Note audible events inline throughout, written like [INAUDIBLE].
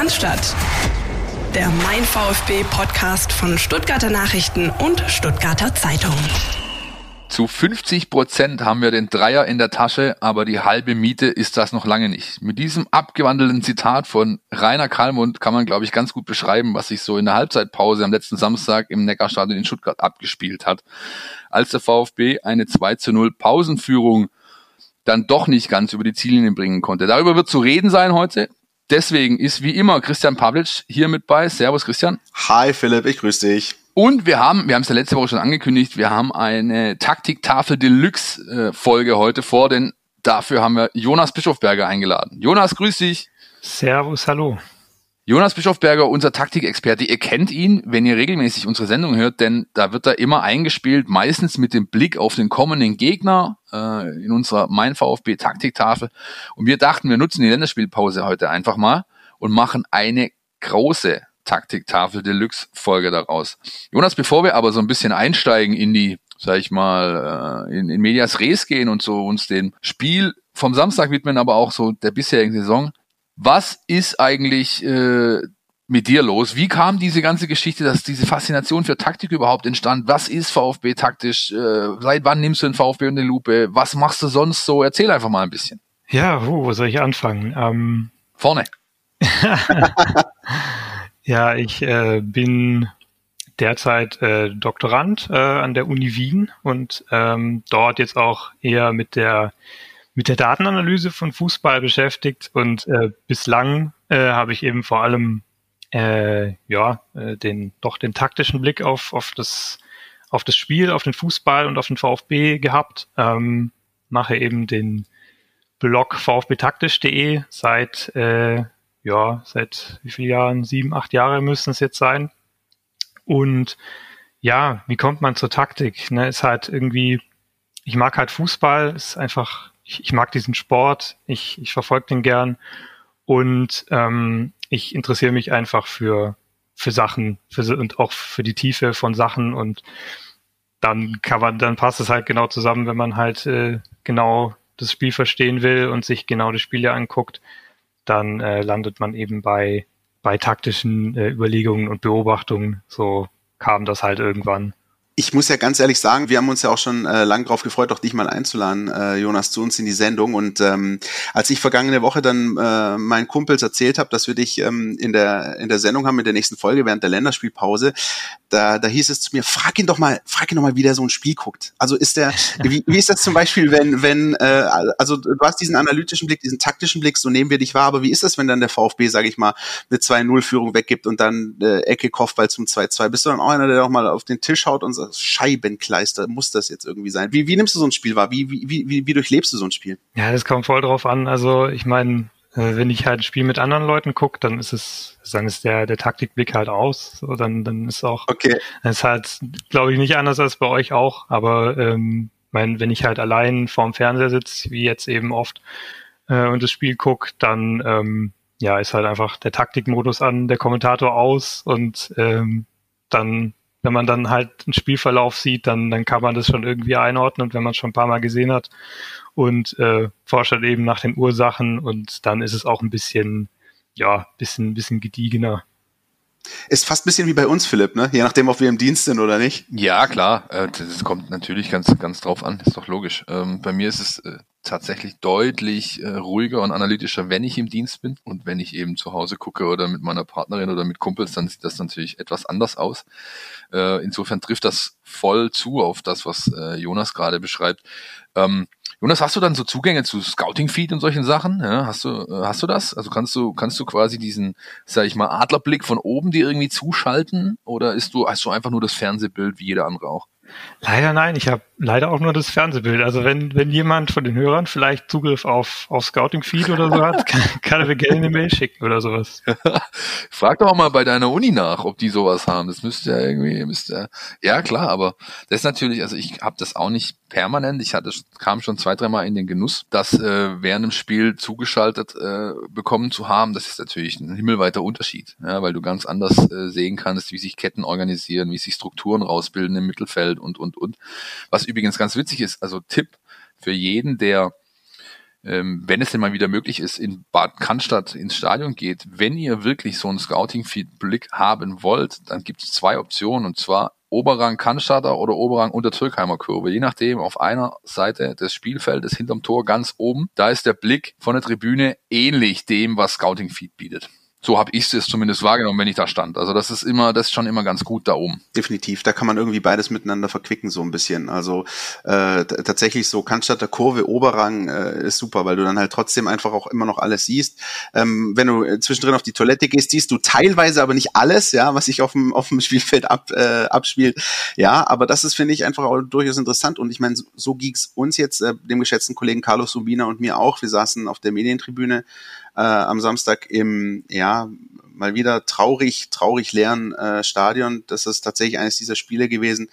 Cannstatt. Der Mein VfB Podcast von Stuttgarter Nachrichten und Stuttgarter Zeitung. Zu 50 Prozent haben wir den Dreier in der Tasche, aber die halbe Miete ist das noch lange nicht. Mit diesem abgewandelten Zitat von Rainer Kallmund kann man, glaube ich, ganz gut beschreiben, was sich so in der Halbzeitpause am letzten Samstag im Neckarstadion in Stuttgart abgespielt hat. Als der VfB eine 2 zu 0 Pausenführung dann doch nicht ganz über die Ziellinie bringen konnte. Darüber wird zu reden sein heute. Deswegen ist wie immer Christian Pavlic hier mit bei. Servus Christian. Hi Philipp, ich grüße dich. Und wir haben, wir haben es ja letzte Woche schon angekündigt, wir haben eine Taktiktafel Deluxe äh, Folge heute vor, denn dafür haben wir Jonas Bischofberger eingeladen. Jonas, grüß dich. Servus, hallo. Jonas Bischofberger, unser Taktikexperte, ihr kennt ihn, wenn ihr regelmäßig unsere Sendung hört, denn da wird er immer eingespielt, meistens mit dem Blick auf den kommenden Gegner äh, in unserer Mein VfB Taktiktafel. Und wir dachten, wir nutzen die Länderspielpause heute einfach mal und machen eine große Taktiktafel Deluxe Folge daraus. Jonas, bevor wir aber so ein bisschen einsteigen in die, sag ich mal, äh, in, in Medias Res gehen und so uns den Spiel vom Samstag widmen, aber auch so der bisherigen Saison, was ist eigentlich äh, mit dir los? Wie kam diese ganze Geschichte, dass diese Faszination für Taktik überhaupt entstand? Was ist VfB taktisch? Äh, seit wann nimmst du den VfB in die Lupe? Was machst du sonst so? Erzähl einfach mal ein bisschen. Ja, wo, wo soll ich anfangen? Ähm Vorne. [LAUGHS] ja, ich äh, bin derzeit äh, Doktorand äh, an der Uni Wien und ähm, dort jetzt auch eher mit der mit der Datenanalyse von Fußball beschäftigt und äh, bislang äh, habe ich eben vor allem äh, ja äh, den doch den taktischen Blick auf auf das auf das Spiel, auf den Fußball und auf den VfB gehabt. Ähm, mache eben den Blog vfbtaktisch.de seit äh, ja seit wie vielen Jahren? Sieben acht Jahre müssen es jetzt sein. Und ja wie kommt man zur Taktik? Ne ist halt irgendwie ich mag halt Fußball ist einfach ich, ich mag diesen Sport, ich, ich verfolge den gern. Und ähm, ich interessiere mich einfach für, für Sachen für, und auch für die Tiefe von Sachen. Und dann kann man, dann passt es halt genau zusammen, wenn man halt äh, genau das Spiel verstehen will und sich genau die Spiele anguckt, dann äh, landet man eben bei, bei taktischen äh, Überlegungen und Beobachtungen. So kam das halt irgendwann ich muss ja ganz ehrlich sagen, wir haben uns ja auch schon äh, lang drauf gefreut, auch dich mal einzuladen, äh, Jonas, zu uns in die Sendung. Und ähm, als ich vergangene Woche dann äh, meinen Kumpels erzählt habe, dass wir dich ähm, in der in der Sendung haben, in der nächsten Folge während der Länderspielpause, da, da hieß es zu mir, frag ihn doch mal, frag ihn doch mal, wie der so ein Spiel guckt. Also ist der, [LAUGHS] wie, wie ist das zum Beispiel, wenn, wenn, äh, also du hast diesen analytischen Blick, diesen taktischen Blick, so nehmen wir dich wahr, aber wie ist das, wenn dann der VfB, sage ich mal, eine 2-0-Führung weggibt und dann äh, Ecke Kopfball zum 2-2? Bist du dann auch einer, der doch mal auf den Tisch haut und sagt, Scheibenkleister, muss das jetzt irgendwie sein? Wie, wie nimmst du so ein Spiel wahr? Wie, wie, wie, wie durchlebst du so ein Spiel? Ja, das kommt voll drauf an. Also ich meine, äh, wenn ich halt ein Spiel mit anderen Leuten gucke, dann ist es, dann ist der, der Taktikblick halt aus. So, dann, dann ist auch, okay. dann ist halt, glaube ich, nicht anders als bei euch auch. Aber ähm, mein, wenn ich halt allein vorm Fernseher sitze, wie jetzt eben oft, äh, und das Spiel gucke, dann ähm, ja, ist halt einfach der Taktikmodus an, der Kommentator aus und ähm, dann wenn man dann halt einen Spielverlauf sieht, dann, dann kann man das schon irgendwie einordnen, wenn man es schon ein paar Mal gesehen hat und äh, forscht halt eben nach den Ursachen und dann ist es auch ein bisschen, ja, bisschen, bisschen gediegener. Ist fast ein bisschen wie bei uns, Philipp, ne? Je nachdem, ob wir im Dienst sind oder nicht. Ja, klar. Äh, das kommt natürlich ganz, ganz drauf an. Ist doch logisch. Ähm, bei mir ist es äh, tatsächlich deutlich äh, ruhiger und analytischer, wenn ich im Dienst bin. Und wenn ich eben zu Hause gucke oder mit meiner Partnerin oder mit Kumpels, dann sieht das natürlich etwas anders aus. insofern trifft das voll zu auf das, was Jonas gerade beschreibt. Ähm, Jonas, hast du dann so Zugänge zu Scouting-Feed und solchen Sachen? Ja, hast du, äh, hast du das? Also kannst du, kannst du quasi diesen, sag ich mal, Adlerblick von oben dir irgendwie zuschalten? Oder ist du, hast du einfach nur das Fernsehbild wie jeder andere auch? Leider nein, ich habe leider auch nur das Fernsehbild. Also wenn, wenn jemand von den Hörern vielleicht Zugriff auf, auf Scouting-Feed oder so hat, kann, [LAUGHS] kann er mir gerne eine Mail schicken oder sowas. [LAUGHS] Frag doch mal bei deiner Uni nach, ob die sowas haben. Das müsste ja irgendwie, müsste ja klar, aber das ist natürlich, also ich habe das auch nicht permanent. Ich hatte, kam schon zwei, dreimal in den Genuss, das äh, während dem Spiel zugeschaltet äh, bekommen zu haben. Das ist natürlich ein himmelweiter Unterschied, ja, weil du ganz anders äh, sehen kannst, wie sich Ketten organisieren, wie sich Strukturen rausbilden im Mittelfeld und, und, und. Was übrigens ganz witzig ist, also Tipp für jeden, der ähm, wenn es denn mal wieder möglich ist, in Bad Cannstatt ins Stadion geht, wenn ihr wirklich so einen Scouting-Blick haben wollt, dann gibt es zwei Optionen und zwar Oberrang Cannstatter oder Oberrang unter Türkheimer Kurve. Je nachdem, auf einer Seite des Spielfeldes hinterm Tor ganz oben, da ist der Blick von der Tribüne ähnlich dem, was Scouting Feed bietet. So habe ich es zumindest wahrgenommen, wenn ich da stand. Also das ist immer, das ist schon immer ganz gut da oben. Definitiv, da kann man irgendwie beides miteinander verquicken so ein bisschen. Also äh, tatsächlich so Cannstatter Kurve Oberrang äh, ist super, weil du dann halt trotzdem einfach auch immer noch alles siehst. Ähm, wenn du zwischendrin auf die Toilette gehst, siehst du teilweise aber nicht alles, ja, was sich auf dem auf dem Spielfeld ab, äh, abspielt. Ja, aber das ist finde ich einfach auch durchaus interessant und ich meine, so, so ging's uns jetzt äh, dem geschätzten Kollegen Carlos Subina und mir auch. Wir saßen auf der Medientribüne äh, am Samstag im, ja, mal wieder traurig, traurig leeren äh, Stadion. Das ist tatsächlich eines dieser Spiele gewesen,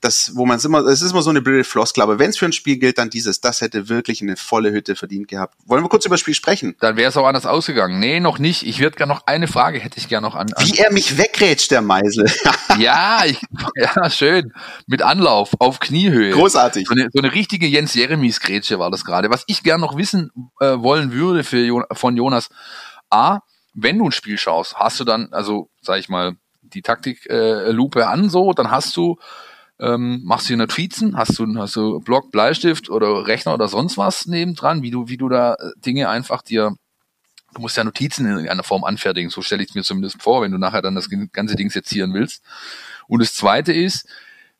das, wo man es immer, es ist immer so eine blöde Floskel, aber wenn es für ein Spiel gilt, dann dieses, das hätte wirklich eine volle Hütte verdient gehabt. Wollen wir kurz über das Spiel sprechen? Dann wäre es auch anders ausgegangen. Nee, noch nicht. Ich würde gerne noch eine Frage, hätte ich gerne noch an, an. Wie er mich wegrätscht, der Meisel. [LAUGHS] ja, ich, ja, schön. Mit Anlauf, auf Kniehöhe. Großartig. So eine, so eine richtige Jens Jeremies Grätsche war das gerade. Was ich gerne noch wissen äh, wollen würde für von Jonas. A, wenn du ein Spiel schaust, hast du dann, also sag ich mal, die Taktiklupe äh, an so, dann hast du, ähm, machst du Notizen, hast du, hast du Block, Bleistift oder Rechner oder sonst was nebendran, wie du, wie du da äh, Dinge einfach dir, du musst ja Notizen in irgendeiner Form anfertigen, so stelle ich es mir zumindest vor, wenn du nachher dann das ganze Ding sezieren willst. Und das zweite ist,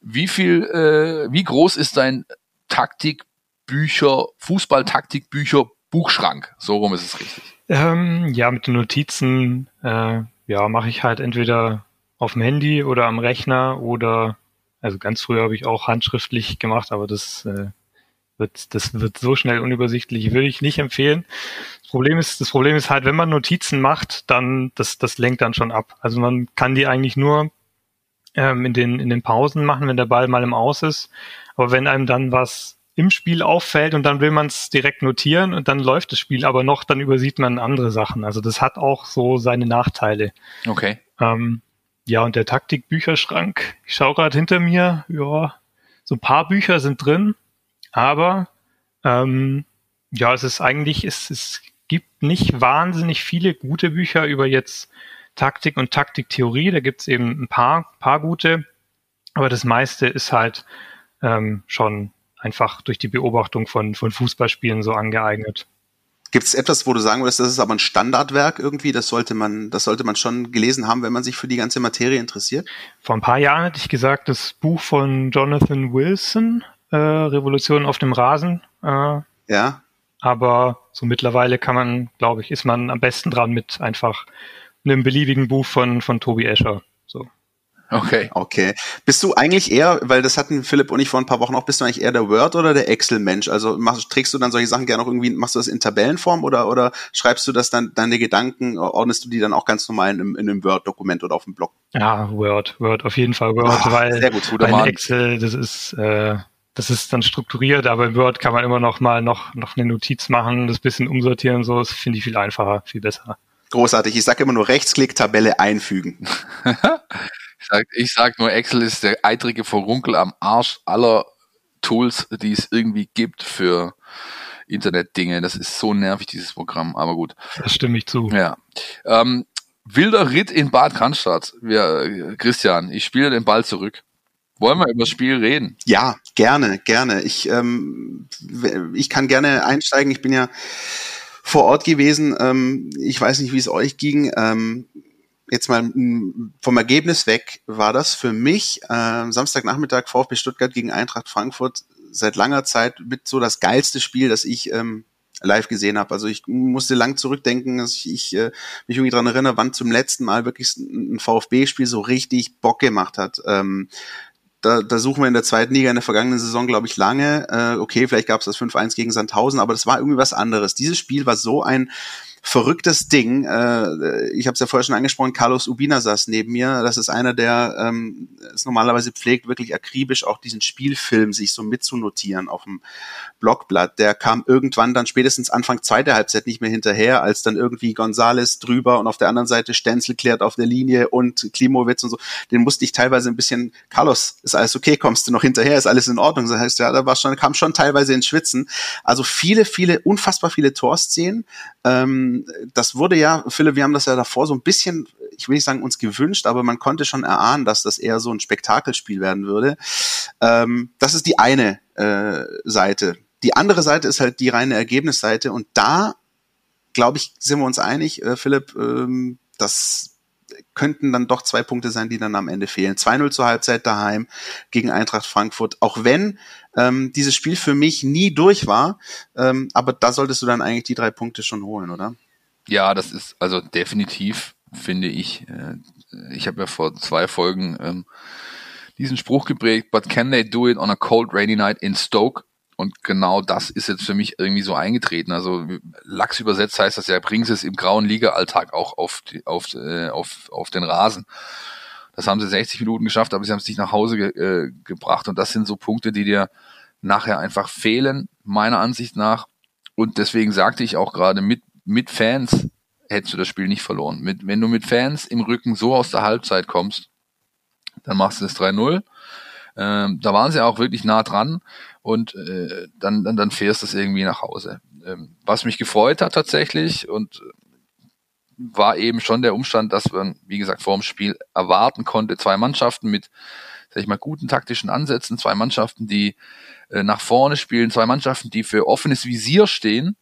wie viel, äh, wie groß ist dein Taktikbücher, Fußball-Taktikbücher Buchschrank? So rum ist es richtig. Ähm, ja, mit den Notizen, äh, ja, mache ich halt entweder auf dem Handy oder am Rechner oder, also ganz früher habe ich auch handschriftlich gemacht, aber das äh, wird, das wird so schnell unübersichtlich, würde ich nicht empfehlen. Das Problem ist, das Problem ist halt, wenn man Notizen macht, dann, das, das lenkt dann schon ab. Also man kann die eigentlich nur ähm, in den, in den Pausen machen, wenn der Ball mal im Aus ist. Aber wenn einem dann was im Spiel auffällt und dann will man es direkt notieren und dann läuft das Spiel aber noch, dann übersieht man andere Sachen. Also das hat auch so seine Nachteile. Okay. Ähm, ja, und der Taktikbücherschrank, ich schaue gerade hinter mir, ja, so ein paar Bücher sind drin, aber ähm, ja, es ist eigentlich, es, es gibt nicht wahnsinnig viele gute Bücher über jetzt Taktik und Taktiktheorie. Da gibt es eben ein paar, paar gute, aber das meiste ist halt ähm, schon einfach durch die Beobachtung von, von Fußballspielen so angeeignet. Gibt es etwas, wo du sagen würdest, das ist aber ein Standardwerk irgendwie, das sollte man, das sollte man schon gelesen haben, wenn man sich für die ganze Materie interessiert? Vor ein paar Jahren hätte ich gesagt, das Buch von Jonathan Wilson, äh, Revolution auf dem Rasen. Äh, ja. Aber so mittlerweile kann man, glaube ich, ist man am besten dran mit einfach einem beliebigen Buch von, von Tobi Escher. So. Okay. Okay. Bist du eigentlich eher, weil das hatten Philipp und ich vor ein paar Wochen auch, bist du eigentlich eher der Word oder der Excel-Mensch? Also machst, trägst du dann solche Sachen gerne auch irgendwie, machst du das in Tabellenform oder, oder schreibst du das dann, deine Gedanken, ordnest du die dann auch ganz normal in, in einem Word-Dokument oder auf dem Blog? Ja, Word, Word, auf jeden Fall Word, oh, weil, sehr gut, weil Excel, das ist, äh, das ist dann strukturiert, aber in Word kann man immer noch mal noch, noch eine Notiz machen, das bisschen umsortieren und so, das finde ich viel einfacher, viel besser. Großartig. Ich sage immer nur Rechtsklick, Tabelle einfügen. [LAUGHS] Ich sag, ich sag nur, Excel ist der eitrige Verunkel am Arsch aller Tools, die es irgendwie gibt für Internetdinge. Das ist so nervig, dieses Programm, aber gut. Das stimme ich zu. Ja. Ähm, wilder Ritt in Bad Cannstatt. Wir, Christian, ich spiele den Ball zurück. Wollen wir über das Spiel reden? Ja, gerne, gerne. Ich, ähm, ich kann gerne einsteigen. Ich bin ja vor Ort gewesen. Ähm, ich weiß nicht, wie es euch ging. Ähm, jetzt mal vom Ergebnis weg, war das für mich äh, Samstagnachmittag VfB Stuttgart gegen Eintracht Frankfurt seit langer Zeit mit so das geilste Spiel, das ich ähm, live gesehen habe. Also ich musste lang zurückdenken, dass ich, ich äh, mich irgendwie dran erinnere, wann zum letzten Mal wirklich ein VfB-Spiel so richtig Bock gemacht hat. Ähm, da, da suchen wir in der zweiten Liga in der vergangenen Saison, glaube ich, lange. Äh, okay, vielleicht gab es das 5-1 gegen Sandhausen, aber das war irgendwie was anderes. Dieses Spiel war so ein verrücktes Ding. Äh, ich habe es ja vorher schon angesprochen, Carlos Ubina saß neben mir. Das ist einer, der ähm, es normalerweise pflegt, wirklich akribisch auch diesen Spielfilm sich so mitzunotieren auf dem Blockblatt. Der kam irgendwann dann spätestens Anfang zweiter Halbzeit nicht mehr hinterher, als dann irgendwie Gonzales drüber und auf der anderen Seite Stenzel klärt auf der Linie und Klimowitz und so. Den musste ich teilweise ein bisschen, Carlos, ist alles okay, kommst du noch hinterher, ist alles in Ordnung. Das heißt, ja, da war schon, kam schon teilweise ins Schwitzen. Also viele, viele, unfassbar viele Torszenen. Ähm, das wurde ja, Philipp, wir haben das ja davor so ein bisschen, ich will nicht sagen uns gewünscht, aber man konnte schon erahnen, dass das eher so ein Spektakelspiel werden würde. Ähm, das ist die eine äh, Seite. Die andere Seite ist halt die reine Ergebnisseite und da, glaube ich, sind wir uns einig, äh, Philipp, ähm, das könnten dann doch zwei Punkte sein, die dann am Ende fehlen. 2-0 zur Halbzeit daheim gegen Eintracht Frankfurt. Auch wenn ähm, dieses Spiel für mich nie durch war, ähm, aber da solltest du dann eigentlich die drei Punkte schon holen, oder? Ja, das ist also definitiv, finde ich. Äh, ich habe ja vor zwei Folgen ähm, diesen Spruch geprägt, but can they do it on a cold rainy night in Stoke? Und genau das ist jetzt für mich irgendwie so eingetreten. Also Lachs übersetzt heißt das ja, bringen sie es im grauen Liga-Alltag auch auf, die, auf, äh, auf, auf den Rasen. Das haben sie 60 Minuten geschafft, aber sie haben es nicht nach Hause ge äh, gebracht. Und das sind so Punkte, die dir nachher einfach fehlen, meiner Ansicht nach. Und deswegen sagte ich auch gerade, mit, mit Fans hättest du das Spiel nicht verloren. Mit, wenn du mit Fans im Rücken so aus der Halbzeit kommst, dann machst du das 3-0. Ähm, da waren sie auch wirklich nah dran und äh, dann, dann, dann fährst du es irgendwie nach Hause. Ähm, was mich gefreut hat tatsächlich und war eben schon der Umstand, dass man, wie gesagt, vor dem Spiel erwarten konnte, zwei Mannschaften mit, sag ich mal, guten taktischen Ansätzen, zwei Mannschaften, die äh, nach vorne spielen, zwei Mannschaften, die für offenes Visier stehen.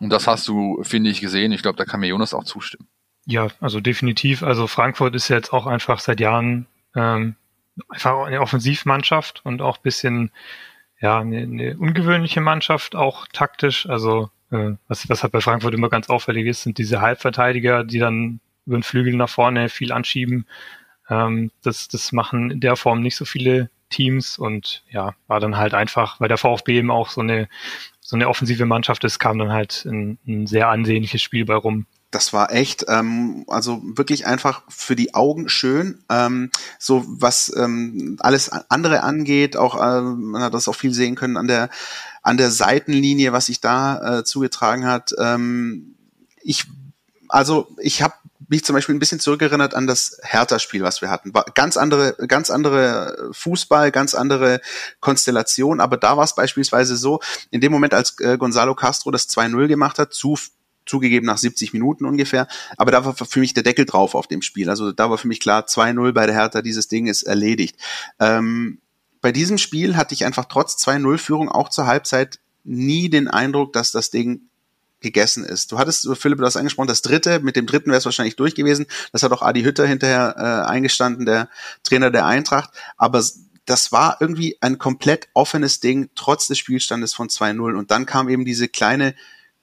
Und das hast du, finde ich, gesehen. Ich glaube, da kann mir Jonas auch zustimmen. Ja, also definitiv. Also Frankfurt ist jetzt auch einfach seit Jahren ähm, einfach eine Offensivmannschaft und auch bisschen ja eine, eine ungewöhnliche Mannschaft, auch taktisch. Also äh, was, was halt bei Frankfurt immer ganz auffällig ist, sind diese Halbverteidiger, die dann über den Flügel nach vorne viel anschieben. Ähm, das, das machen in der Form nicht so viele Teams und ja, war dann halt einfach, weil der VfB eben auch so eine so eine offensive Mannschaft ist, kam dann halt ein, ein sehr ansehnliches Spiel bei rum das war echt, ähm, also wirklich einfach für die Augen schön. Ähm, so was ähm, alles andere angeht, auch äh, man hat das auch viel sehen können an der an der Seitenlinie, was sich da äh, zugetragen hat. Ähm, ich also ich habe mich zum Beispiel ein bisschen zurückerinnert an das Hertha-Spiel, was wir hatten. War ganz andere, ganz andere Fußball, ganz andere Konstellation. Aber da war es beispielsweise so, in dem Moment, als äh, Gonzalo Castro das 2-0 gemacht hat, zu zugegeben nach 70 Minuten ungefähr. Aber da war für mich der Deckel drauf auf dem Spiel. Also da war für mich klar, 2-0 bei der Hertha, dieses Ding ist erledigt. Ähm, bei diesem Spiel hatte ich einfach trotz 2-0-Führung auch zur Halbzeit nie den Eindruck, dass das Ding gegessen ist. Du hattest, Philipp, du hast angesprochen, das dritte, mit dem dritten wäre es wahrscheinlich durch gewesen. Das hat auch Adi Hütter hinterher äh, eingestanden, der Trainer der Eintracht. Aber das war irgendwie ein komplett offenes Ding, trotz des Spielstandes von 2-0. Und dann kam eben diese kleine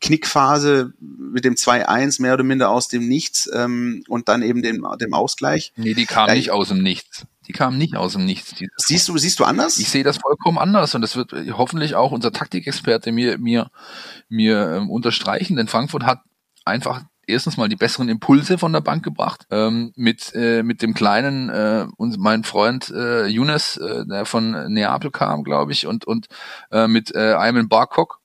Knickphase mit dem 2-1 mehr oder minder aus dem Nichts ähm, und dann eben dem, dem Ausgleich. Nee, die kam ja, nicht aus dem Nichts. Die kam nicht aus dem Nichts. Siehst du, siehst du anders? Ich sehe das vollkommen anders und das wird hoffentlich auch unser Taktikexperte mir, mir, mir ähm, unterstreichen, denn Frankfurt hat einfach erstens mal die besseren Impulse von der Bank gebracht ähm, mit äh, mit dem kleinen äh, und mein Freund äh, Younes, äh, der von Neapel kam, glaube ich, und und äh, mit äh, Ayman Barkok,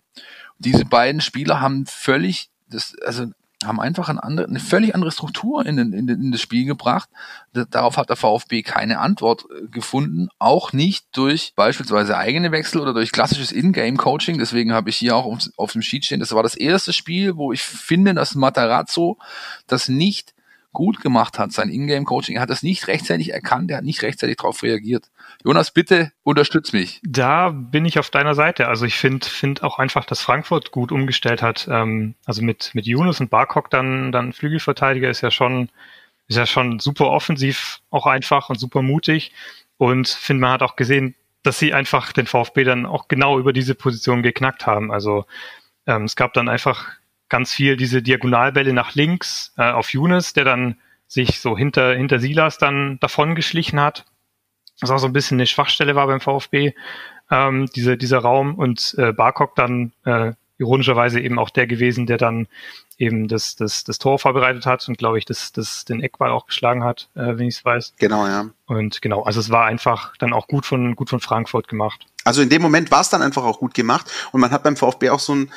diese beiden Spieler haben völlig, das, also haben einfach eine, andere, eine völlig andere Struktur in, in, in das Spiel gebracht. Darauf hat der VfB keine Antwort äh, gefunden, auch nicht durch beispielsweise eigene Wechsel oder durch klassisches In-Game-Coaching. Deswegen habe ich hier auch auf, auf dem Sheet stehen, das war das erste Spiel, wo ich finde, dass Matarazzo das nicht gut gemacht hat, sein Ingame-Coaching. Er hat das nicht rechtzeitig erkannt, er hat nicht rechtzeitig darauf reagiert. Jonas, bitte unterstütz mich. Da bin ich auf deiner Seite. Also ich finde find auch einfach, dass Frankfurt gut umgestellt hat. Ähm, also mit, mit Yunus und Barkok dann, dann Flügelverteidiger ist ja schon, ist ja schon super offensiv, auch einfach und super mutig. Und finde, man hat auch gesehen, dass sie einfach den VfB dann auch genau über diese Position geknackt haben. Also ähm, es gab dann einfach ganz viel diese Diagonalbälle nach links äh, auf Younes, der dann sich so hinter, hinter Silas dann davon geschlichen hat. Was auch so ein bisschen eine Schwachstelle war beim VfB, ähm, diese, dieser Raum und äh, Barkok dann äh, ironischerweise eben auch der gewesen, der dann eben das, das, das Tor vorbereitet hat und glaube ich, das, das den Eckball auch geschlagen hat, äh, wenn ich es weiß. Genau, ja. Und genau, also es war einfach dann auch gut von, gut von Frankfurt gemacht. Also in dem Moment war es dann einfach auch gut gemacht und man hat beim VfB auch so ein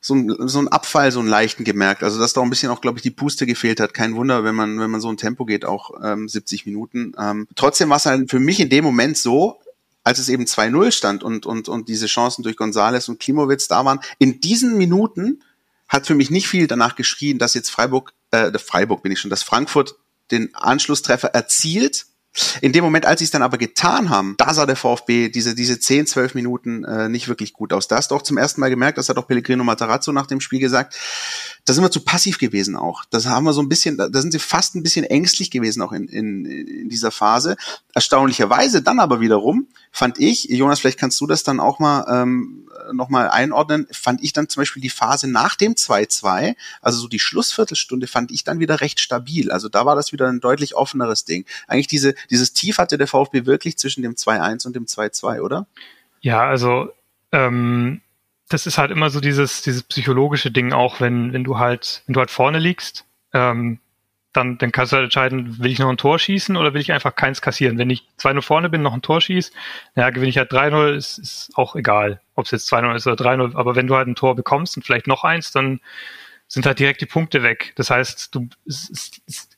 so ein, so ein Abfall, so einen leichten gemerkt. Also dass da ein bisschen auch, glaube ich, die Puste gefehlt hat. Kein Wunder, wenn man, wenn man so ein Tempo geht, auch ähm, 70 Minuten. Ähm, trotzdem war es halt für mich in dem Moment so, als es eben 2-0 stand und, und, und diese Chancen durch Gonzales und Klimowitz da waren, in diesen Minuten hat für mich nicht viel danach geschrien, dass jetzt Freiburg, äh, Freiburg bin ich schon, dass Frankfurt den Anschlusstreffer erzielt in dem Moment, als sie es dann aber getan haben, da sah der VfB diese, diese 10, 12 Minuten äh, nicht wirklich gut aus. Da hast du auch zum ersten Mal gemerkt, das hat auch Pellegrino Matarazzo nach dem Spiel gesagt, da sind wir zu passiv gewesen auch. Das haben wir so ein bisschen, da sind sie fast ein bisschen ängstlich gewesen auch in, in, in dieser Phase. Erstaunlicherweise dann aber wiederum fand ich, Jonas, vielleicht kannst du das dann auch mal ähm, nochmal einordnen, fand ich dann zum Beispiel die Phase nach dem 2-2, also so die Schlussviertelstunde, fand ich dann wieder recht stabil. Also da war das wieder ein deutlich offeneres Ding. Eigentlich diese, dieses Tief hatte der VfB wirklich zwischen dem 2-1 und dem 2-2, oder? Ja, also ähm, das ist halt immer so dieses, dieses psychologische Ding auch, wenn, wenn du halt, wenn du halt vorne liegst, ähm, dann, dann kannst du halt entscheiden, will ich noch ein Tor schießen oder will ich einfach keins kassieren. Wenn ich 2-0 vorne bin, noch ein Tor schieße, naja, gewinne ich halt 3-0, ist, ist auch egal, ob es jetzt 2-0 ist oder 3-0. Aber wenn du halt ein Tor bekommst und vielleicht noch eins, dann sind halt direkt die Punkte weg. Das heißt, du es, es,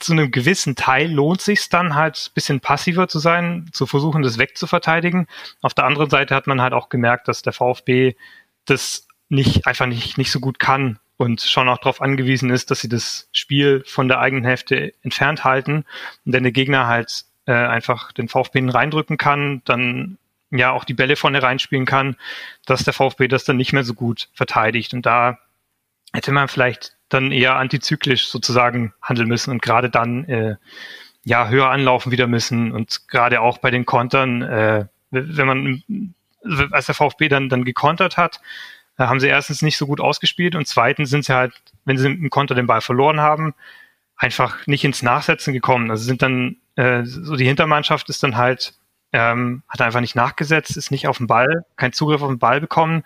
zu einem gewissen Teil lohnt sich dann halt bisschen passiver zu sein, zu versuchen, das wegzuverteidigen. Auf der anderen Seite hat man halt auch gemerkt, dass der VfB das nicht einfach nicht nicht so gut kann und schon auch darauf angewiesen ist, dass sie das Spiel von der eigenen Hälfte entfernt halten. Und wenn der Gegner halt äh, einfach den VfB reindrücken kann, dann ja auch die Bälle vorne reinspielen kann, dass der VfB das dann nicht mehr so gut verteidigt. Und da hätte man vielleicht dann eher antizyklisch sozusagen handeln müssen und gerade dann äh, ja höher anlaufen wieder müssen und gerade auch bei den Kontern, äh, wenn man als der VfB dann dann gekontert hat, da haben sie erstens nicht so gut ausgespielt und zweitens sind sie halt, wenn sie im Konter den Ball verloren haben, einfach nicht ins Nachsetzen gekommen. Also sind dann, äh, so die Hintermannschaft ist dann halt, ähm, hat einfach nicht nachgesetzt, ist nicht auf den Ball, kein Zugriff auf den Ball bekommen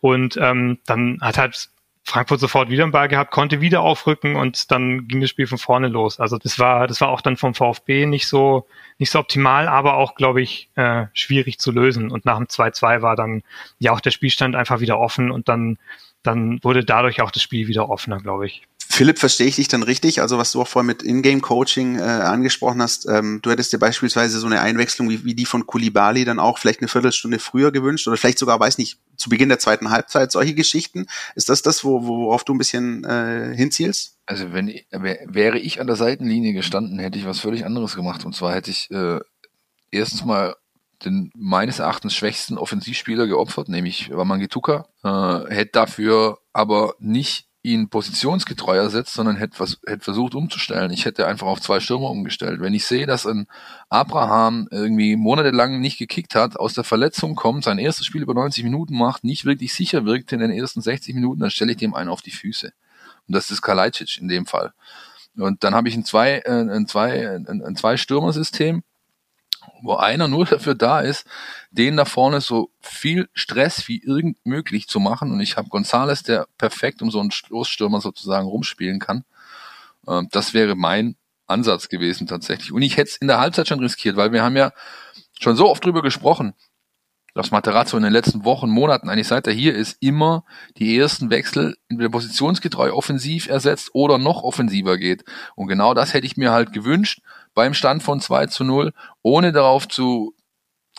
und ähm, dann hat halt Frankfurt sofort wieder einen Ball gehabt, konnte wieder aufrücken und dann ging das Spiel von vorne los. Also das war, das war auch dann vom VfB nicht so, nicht so optimal, aber auch, glaube ich, äh, schwierig zu lösen. Und nach dem 2-2 war dann ja auch der Spielstand einfach wieder offen und dann, dann wurde dadurch auch das Spiel wieder offener, glaube ich. Philipp, verstehe ich dich dann richtig? Also was du auch vorhin mit Ingame-Coaching äh, angesprochen hast, ähm, du hättest dir beispielsweise so eine Einwechslung wie, wie die von Kulibali dann auch vielleicht eine Viertelstunde früher gewünscht oder vielleicht sogar, weiß nicht, zu Beginn der zweiten Halbzeit, solche Geschichten. Ist das das, wo, worauf du ein bisschen äh, hinzielst? Also wenn wäre ich an der Seitenlinie gestanden, hätte ich was völlig anderes gemacht. Und zwar hätte ich äh, erstens mal den meines Erachtens schwächsten Offensivspieler geopfert, nämlich Wamangituka, äh, hätte dafür aber nicht ihn positionsgetreu ersetzt, sondern hätte, was, hätte versucht umzustellen. Ich hätte einfach auf zwei Stürmer umgestellt. Wenn ich sehe, dass ein Abraham irgendwie monatelang nicht gekickt hat, aus der Verletzung kommt, sein erstes Spiel über 90 Minuten macht, nicht wirklich sicher wirkt in den ersten 60 Minuten, dann stelle ich dem einen auf die Füße. Und das ist Kalajdzic in dem Fall. Und dann habe ich ein zwei, äh, ein zwei, ein, ein zwei Stürmer-System wo einer nur [LAUGHS] dafür da ist, den da vorne so viel Stress wie irgend möglich zu machen. Und ich habe Gonzales, der perfekt um so einen Stoßstürmer sozusagen rumspielen kann. Ähm, das wäre mein Ansatz gewesen tatsächlich. Und ich hätte es in der Halbzeit schon riskiert, weil wir haben ja schon so oft drüber gesprochen, dass Materazzo in den letzten Wochen, Monaten, eigentlich seit er hier ist, immer die ersten Wechsel entweder positionsgetreu offensiv ersetzt oder noch offensiver geht. Und genau das hätte ich mir halt gewünscht beim Stand von 2 zu 0, ohne darauf zu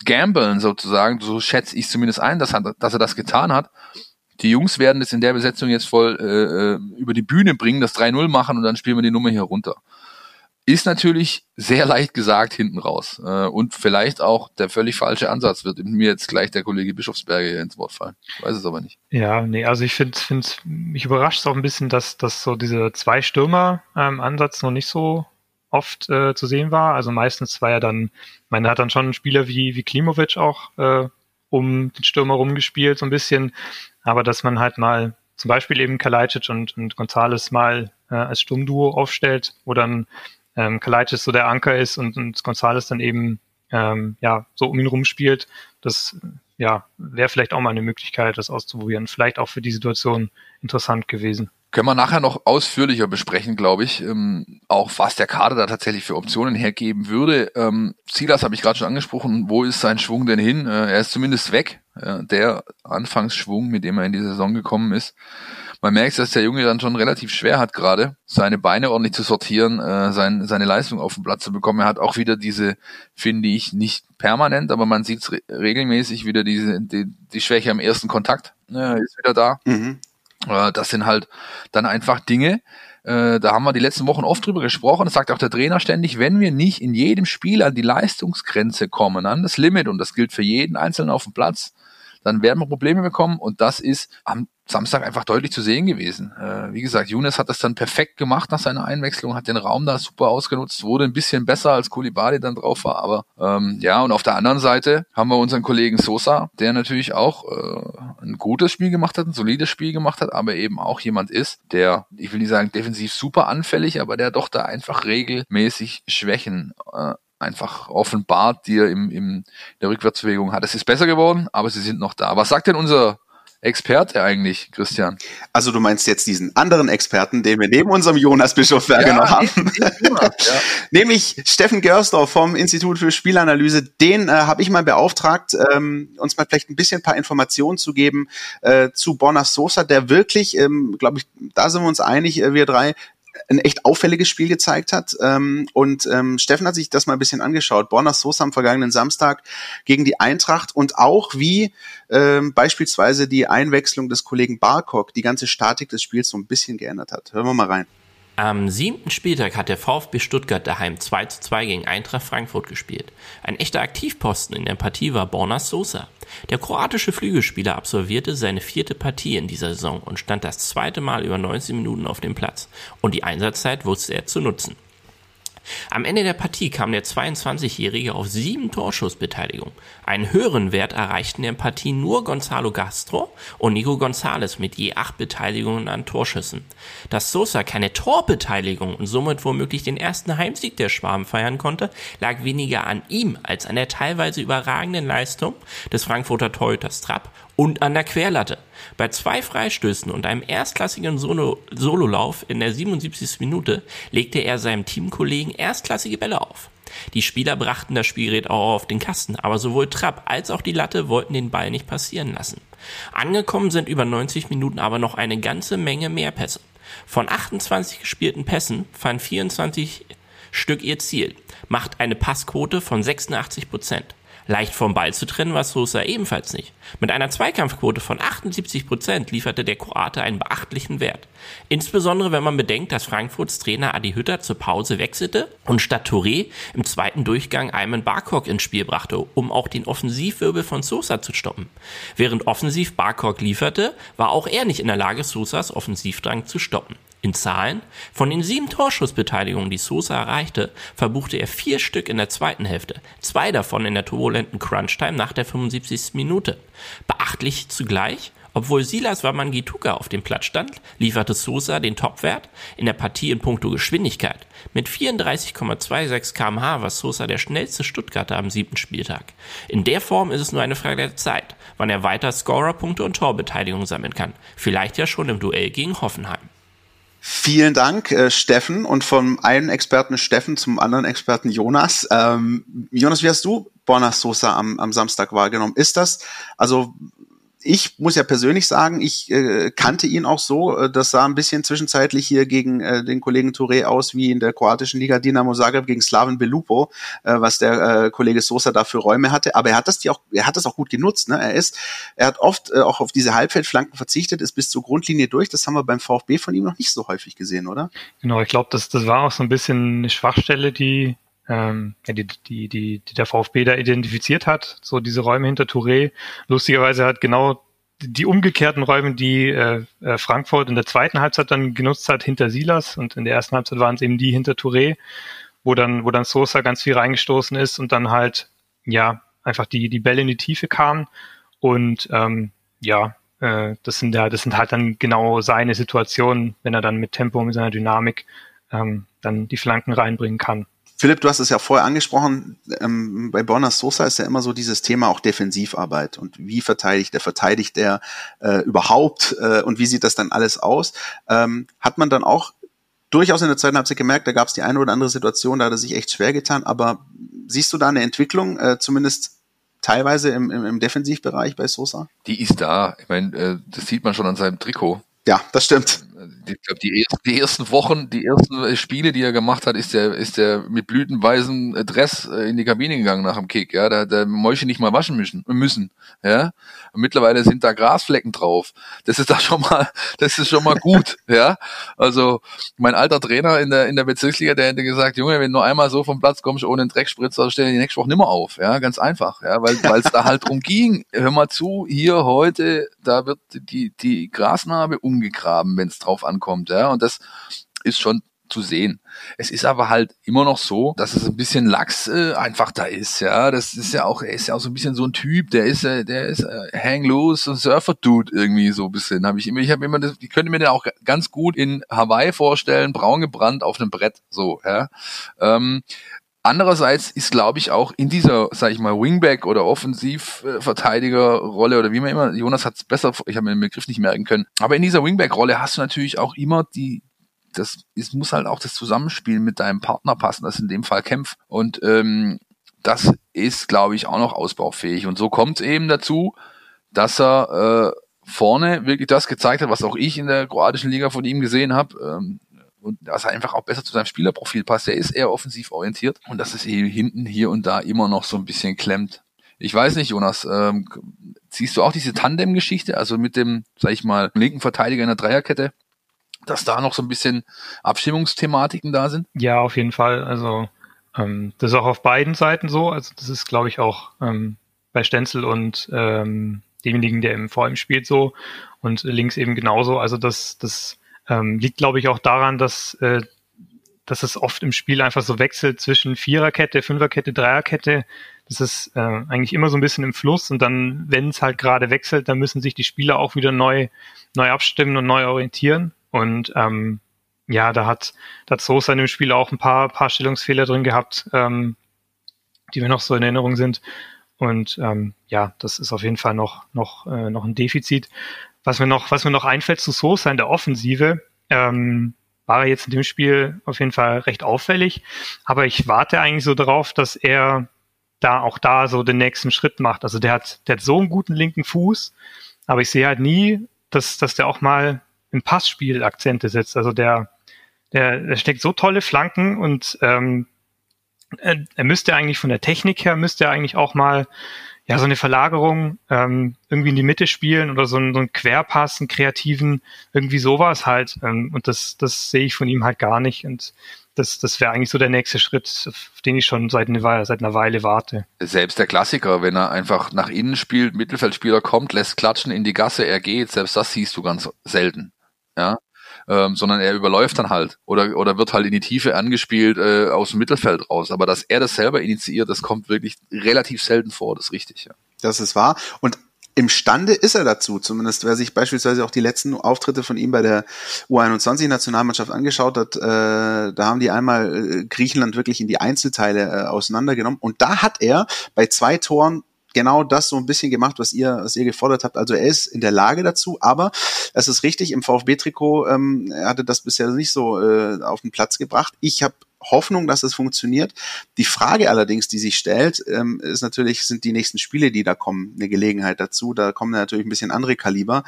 gamblen sozusagen, so schätze ich zumindest ein, dass, dass er das getan hat. Die Jungs werden es in der Besetzung jetzt voll äh, äh über die Bühne bringen, das 3-0 machen und dann spielen wir die Nummer hier runter. Ist natürlich sehr leicht gesagt hinten raus. Äh, und vielleicht auch der völlig falsche Ansatz wird mir jetzt gleich der Kollege Bischofsberger ins Wort fallen. Ich weiß es aber nicht. Ja, nee, also ich finde, find, mich überrascht es auch ein bisschen, dass, dass so diese zwei Stürmer-Ansatz ähm, noch nicht so oft äh, zu sehen war. Also meistens war er dann, man hat dann schon Spieler wie, wie Klimovic auch äh, um den Stürmer rumgespielt, so ein bisschen. Aber dass man halt mal zum Beispiel eben Kalajdzic und, und Gonzales mal äh, als Sturmduo aufstellt, wo dann ähm, Kalajdzic so der Anker ist und, und Gonzales dann eben ähm, ja so um ihn rumspielt, das ja, wäre vielleicht auch mal eine Möglichkeit, das auszuprobieren. Vielleicht auch für die Situation interessant gewesen. Können wir nachher noch ausführlicher besprechen, glaube ich. Ähm, auch was der Kader da tatsächlich für Optionen hergeben würde. Ähm, Silas habe ich gerade schon angesprochen. Wo ist sein Schwung denn hin? Äh, er ist zumindest weg. Äh, der Anfangsschwung, mit dem er in die Saison gekommen ist. Man merkt, dass der Junge dann schon relativ schwer hat gerade, seine Beine ordentlich zu sortieren, äh, sein, seine Leistung auf den Platz zu bekommen. Er hat auch wieder diese, finde ich, nicht permanent, aber man sieht re regelmäßig wieder diese die, die Schwäche am ersten Kontakt. Ja, ist wieder da. Mhm. Äh, das sind halt dann einfach Dinge, äh, da haben wir die letzten Wochen oft drüber gesprochen, das sagt auch der Trainer ständig, wenn wir nicht in jedem Spiel an die Leistungsgrenze kommen, an das Limit, und das gilt für jeden Einzelnen auf dem Platz, dann werden wir Probleme bekommen und das ist am Samstag einfach deutlich zu sehen gewesen. Äh, wie gesagt, Younes hat das dann perfekt gemacht nach seiner Einwechslung, hat den Raum da super ausgenutzt, wurde ein bisschen besser als Kulibali dann drauf war, aber ähm, ja, und auf der anderen Seite haben wir unseren Kollegen Sosa, der natürlich auch äh, ein gutes Spiel gemacht hat, ein solides Spiel gemacht hat, aber eben auch jemand ist, der, ich will nicht sagen defensiv super anfällig, aber der doch da einfach regelmäßig Schwächen äh, einfach offenbart, die er im, im der Rückwärtsbewegung hat. Es ist besser geworden, aber sie sind noch da. Was sagt denn unser Experte eigentlich, Christian? Also du meinst jetzt diesen anderen Experten, den wir neben unserem Jonas Bischofberger ja, noch haben. Jonas, ja. [LAUGHS] Nämlich Steffen Görsdorf vom Institut für Spielanalyse. Den äh, habe ich mal beauftragt, ähm, uns mal vielleicht ein bisschen ein paar Informationen zu geben äh, zu Bonas Sosa, der wirklich, ähm, glaube ich, da sind wir uns einig, äh, wir drei, ein echt auffälliges Spiel gezeigt hat. Ähm, und ähm, Steffen hat sich das mal ein bisschen angeschaut. Borna Sosa am vergangenen Samstag gegen die Eintracht und auch wie ähm, beispielsweise die Einwechslung des Kollegen Barkok die ganze Statik des Spiels so ein bisschen geändert hat. Hören wir mal rein. Am siebten Spieltag hat der VfB Stuttgart daheim 2 zu 2 gegen Eintracht Frankfurt gespielt. Ein echter Aktivposten in der Partie war Borna Sosa. Der kroatische Flügelspieler absolvierte seine vierte Partie in dieser Saison und stand das zweite Mal über 90 Minuten auf dem Platz. Und die Einsatzzeit wusste er zu nutzen. Am Ende der Partie kam der 22-Jährige auf sieben Torschussbeteiligung. Einen höheren Wert erreichten in der Partie nur Gonzalo Gastro und Nico González mit je acht Beteiligungen an Torschüssen. Dass Sosa keine Torbeteiligung und somit womöglich den ersten Heimsieg der Schwaben feiern konnte, lag weniger an ihm als an der teilweise überragenden Leistung des Frankfurter Torhüters Trapp und an der Querlatte. Bei zwei Freistößen und einem erstklassigen Solo Sololauf in der 77. Minute legte er seinem Teamkollegen erstklassige Bälle auf. Die Spieler brachten das Spielgerät auch auf den Kasten, aber sowohl Trapp als auch die Latte wollten den Ball nicht passieren lassen. Angekommen sind über 90 Minuten aber noch eine ganze Menge mehr Pässe. Von 28 gespielten Pässen fanden 24 Stück ihr Ziel, macht eine Passquote von 86 Prozent. Leicht vom Ball zu trennen war Sosa ebenfalls nicht. Mit einer Zweikampfquote von 78 Prozent lieferte der Kroate einen beachtlichen Wert. Insbesondere wenn man bedenkt, dass Frankfurts Trainer Adi Hütter zur Pause wechselte und statt Touré im zweiten Durchgang Ayman Barkok ins Spiel brachte, um auch den Offensivwirbel von Sosa zu stoppen. Während offensiv Barkok lieferte, war auch er nicht in der Lage, Sosas Offensivdrang zu stoppen. In Zahlen, von den sieben Torschussbeteiligungen, die Sosa erreichte, verbuchte er vier Stück in der zweiten Hälfte, zwei davon in der turbulenten Crunch-Time nach der 75. Minute. Beachtlich zugleich, obwohl Silas Wamangituka auf dem Platz stand, lieferte Sosa den Topwert in der Partie in puncto Geschwindigkeit. Mit 34,26 kmh war Sosa der schnellste Stuttgarter am siebten Spieltag. In der Form ist es nur eine Frage der Zeit, wann er weiter Scorerpunkte und Torbeteiligung sammeln kann. Vielleicht ja schon im Duell gegen Hoffenheim. Vielen Dank, äh, Steffen. Und vom einen Experten Steffen zum anderen Experten Jonas. Ähm, Jonas, wie hast du Borna Sosa am, am Samstag wahrgenommen? Ist das, also ich muss ja persönlich sagen, ich äh, kannte ihn auch so. Äh, das sah ein bisschen zwischenzeitlich hier gegen äh, den Kollegen Touré aus wie in der kroatischen Liga Dinamo Zagreb gegen Slaven Belupo, äh, was der äh, Kollege Sosa da für Räume hatte. Aber er hat das die auch, er hat das auch gut genutzt. Ne? Er ist, er hat oft äh, auch auf diese Halbfeldflanken verzichtet, ist bis zur Grundlinie durch. Das haben wir beim VfB von ihm noch nicht so häufig gesehen, oder? Genau, ich glaube, das, das war auch so ein bisschen eine Schwachstelle, die ähm, die, die, die, die der VfB da identifiziert hat, so diese Räume hinter Touré. Lustigerweise hat genau die umgekehrten Räume, die äh, äh, Frankfurt in der zweiten Halbzeit dann genutzt hat, hinter Silas und in der ersten Halbzeit waren es eben die hinter Touré, wo dann, wo dann Sosa ganz viel reingestoßen ist und dann halt, ja, einfach die, die Bälle in die Tiefe kamen und ähm, ja, äh, das sind ja, das sind halt dann genau seine Situationen, wenn er dann mit Tempo, mit seiner Dynamik ähm, dann die Flanken reinbringen kann. Philipp, du hast es ja vorher angesprochen, ähm, bei Bornas Sosa ist ja immer so dieses Thema auch Defensivarbeit und wie verteidigt er, verteidigt er äh, überhaupt äh, und wie sieht das dann alles aus? Ähm, hat man dann auch durchaus in der zweiten Halbzeit gemerkt, da gab es die eine oder andere Situation, da hat er sich echt schwer getan, aber siehst du da eine Entwicklung, äh, zumindest teilweise im, im, im Defensivbereich bei Sosa? Die ist da. Ich meine, äh, das sieht man schon an seinem Trikot. Ja, das stimmt ich glaube, die, ersten, die ersten Wochen, die ersten Spiele, die er gemacht hat, ist der, ist der mit blütenweißen Dress äh, in die Kabine gegangen nach dem Kick. Ja, da hat der Mäusche nicht mal waschen müssen. müssen ja, und mittlerweile sind da Grasflecken drauf. Das ist da schon mal, das ist schon mal gut. [LAUGHS] ja, also mein alter Trainer in der in der Bezirksliga, der hätte gesagt, Junge, wenn du nur einmal so vom Platz kommst ohne einen Dreckspritzer, stell die nächste Woche nimmer auf. Ja, ganz einfach. Ja, weil weil es da halt drum ging. Hör mal zu, hier heute, da wird die die Grasnarbe umgegraben, wenn es drauf ankommt, ja, und das ist schon zu sehen. Es ist aber halt immer noch so, dass es ein bisschen Lachs äh, einfach da ist, ja. Das ist ja auch, er ist ja auch so ein bisschen so ein Typ, der ist, äh, der ist äh, hang loose und Surfer Dude irgendwie so ein bisschen. Habe ich immer, ich habe immer, das, ich könnte mir den auch ganz gut in Hawaii vorstellen, braun gebrannt auf einem Brett, so, ja. Ähm, Andererseits ist, glaube ich, auch in dieser, sag ich mal, Wingback oder Offensivverteidigerrolle oder wie man immer, Jonas hat es besser, ich habe mir den Begriff nicht merken können, aber in dieser Wingback-Rolle hast du natürlich auch immer die, das ist, muss halt auch das Zusammenspiel mit deinem Partner passen, das ist in dem Fall Kämpf. Und ähm, das ist, glaube ich, auch noch ausbaufähig. Und so kommt es eben dazu, dass er äh, vorne wirklich das gezeigt hat, was auch ich in der kroatischen Liga von ihm gesehen habe. Ähm, und dass einfach auch besser zu seinem Spielerprofil passt. Er ist eher offensiv orientiert und dass es eben hinten hier und da immer noch so ein bisschen klemmt. Ich weiß nicht, Jonas, ähm, siehst du auch diese Tandem-Geschichte, also mit dem, sag ich mal, linken Verteidiger in der Dreierkette, dass da noch so ein bisschen Abstimmungsthematiken da sind? Ja, auf jeden Fall. Also ähm, das ist auch auf beiden Seiten so. Also das ist, glaube ich, auch ähm, bei Stenzel und ähm, demjenigen, der im ihm spielt, so und links eben genauso. Also das, das ähm, liegt, glaube ich, auch daran, dass, äh, dass es oft im Spiel einfach so wechselt zwischen Viererkette, Fünferkette, Dreierkette. Das ist äh, eigentlich immer so ein bisschen im Fluss und dann, wenn es halt gerade wechselt, dann müssen sich die Spieler auch wieder neu, neu abstimmen und neu orientieren. Und ähm, ja, da hat, da hat Sosa in dem Spiel auch ein paar, paar Stellungsfehler drin gehabt, ähm, die mir noch so in Erinnerung sind. Und ähm, ja, das ist auf jeden Fall noch, noch, äh, noch ein Defizit. Was mir noch, was mir noch einfällt zu Sosa in der Offensive, ähm, war er jetzt in dem Spiel auf jeden Fall recht auffällig. Aber ich warte eigentlich so darauf, dass er da auch da so den nächsten Schritt macht. Also der hat, der hat so einen guten linken Fuß, aber ich sehe halt nie, dass, dass der auch mal im Passspiel Akzente setzt. Also der, der, der steckt so tolle Flanken und ähm, er, er müsste eigentlich von der Technik her, müsste er eigentlich auch mal ja, so eine Verlagerung ähm, irgendwie in die Mitte spielen oder so ein, so ein Querpass, einen kreativen, irgendwie sowas halt. Ähm, und das, das sehe ich von ihm halt gar nicht. Und das, das wäre eigentlich so der nächste Schritt, auf den ich schon seit, eine Weile, seit einer Weile warte. Selbst der Klassiker, wenn er einfach nach innen spielt, Mittelfeldspieler kommt, lässt klatschen in die Gasse, er geht, selbst das siehst du ganz selten. Ja, ähm, sondern er überläuft dann halt oder, oder wird halt in die Tiefe angespielt äh, aus dem Mittelfeld raus. Aber dass er das selber initiiert, das kommt wirklich relativ selten vor, das ist richtig, ja. Das ist wahr. Und imstande ist er dazu, zumindest wer sich beispielsweise auch die letzten Auftritte von ihm bei der U21-Nationalmannschaft angeschaut hat, äh, da haben die einmal äh, Griechenland wirklich in die Einzelteile äh, auseinandergenommen und da hat er bei zwei Toren genau das so ein bisschen gemacht, was ihr, was ihr gefordert habt. Also er ist in der Lage dazu, aber es ist richtig, im VfB-Trikot ähm, er hatte das bisher nicht so äh, auf den Platz gebracht. Ich habe Hoffnung, dass es funktioniert. Die Frage allerdings, die sich stellt, ähm, ist natürlich, sind die nächsten Spiele, die da kommen, eine Gelegenheit dazu. Da kommen natürlich ein bisschen andere Kaliber.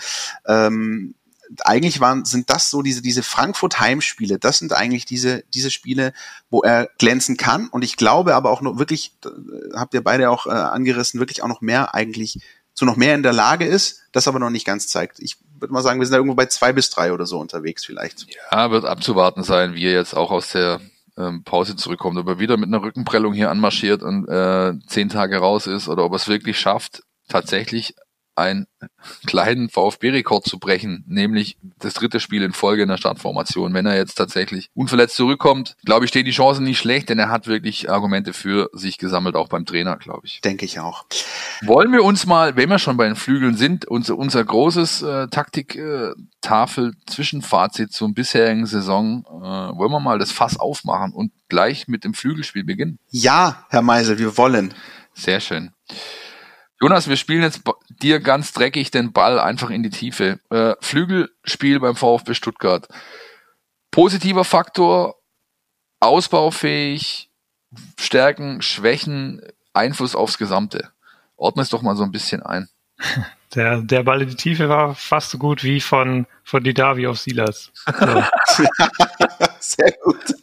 Ähm, eigentlich waren, sind das so diese, diese Frankfurt Heimspiele, das sind eigentlich diese, diese Spiele, wo er glänzen kann. Und ich glaube aber auch noch wirklich, habt ihr beide auch äh, angerissen, wirklich auch noch mehr eigentlich, zu noch mehr in der Lage ist, das aber noch nicht ganz zeigt. Ich würde mal sagen, wir sind da irgendwo bei zwei bis drei oder so unterwegs vielleicht. Ja, wird abzuwarten sein, wie er jetzt auch aus der ähm, Pause zurückkommt, ob er wieder mit einer Rückenprellung hier anmarschiert und äh, zehn Tage raus ist oder ob er es wirklich schafft, tatsächlich einen kleinen VfB-Rekord zu brechen, nämlich das dritte Spiel in Folge in der Startformation. Wenn er jetzt tatsächlich unverletzt zurückkommt, glaube ich, stehen die Chancen nicht schlecht, denn er hat wirklich Argumente für sich gesammelt, auch beim Trainer, glaube ich. Denke ich auch. Wollen wir uns mal, wenn wir schon bei den Flügeln sind, unser, unser großes äh, Taktiktafel Zwischenfazit zum bisherigen Saison, äh, wollen wir mal das Fass aufmachen und gleich mit dem Flügelspiel beginnen? Ja, Herr Meisel, wir wollen. Sehr schön. Jonas, wir spielen jetzt dir ganz dreckig den Ball einfach in die Tiefe. Äh, Flügelspiel beim VfB Stuttgart. Positiver Faktor, ausbaufähig, Stärken, Schwächen, Einfluss aufs Gesamte. Ordne es doch mal so ein bisschen ein. [LAUGHS] Der, der Ball in die Tiefe war fast so gut wie von, von Didavi auf Silas. So. [LAUGHS] sehr gut.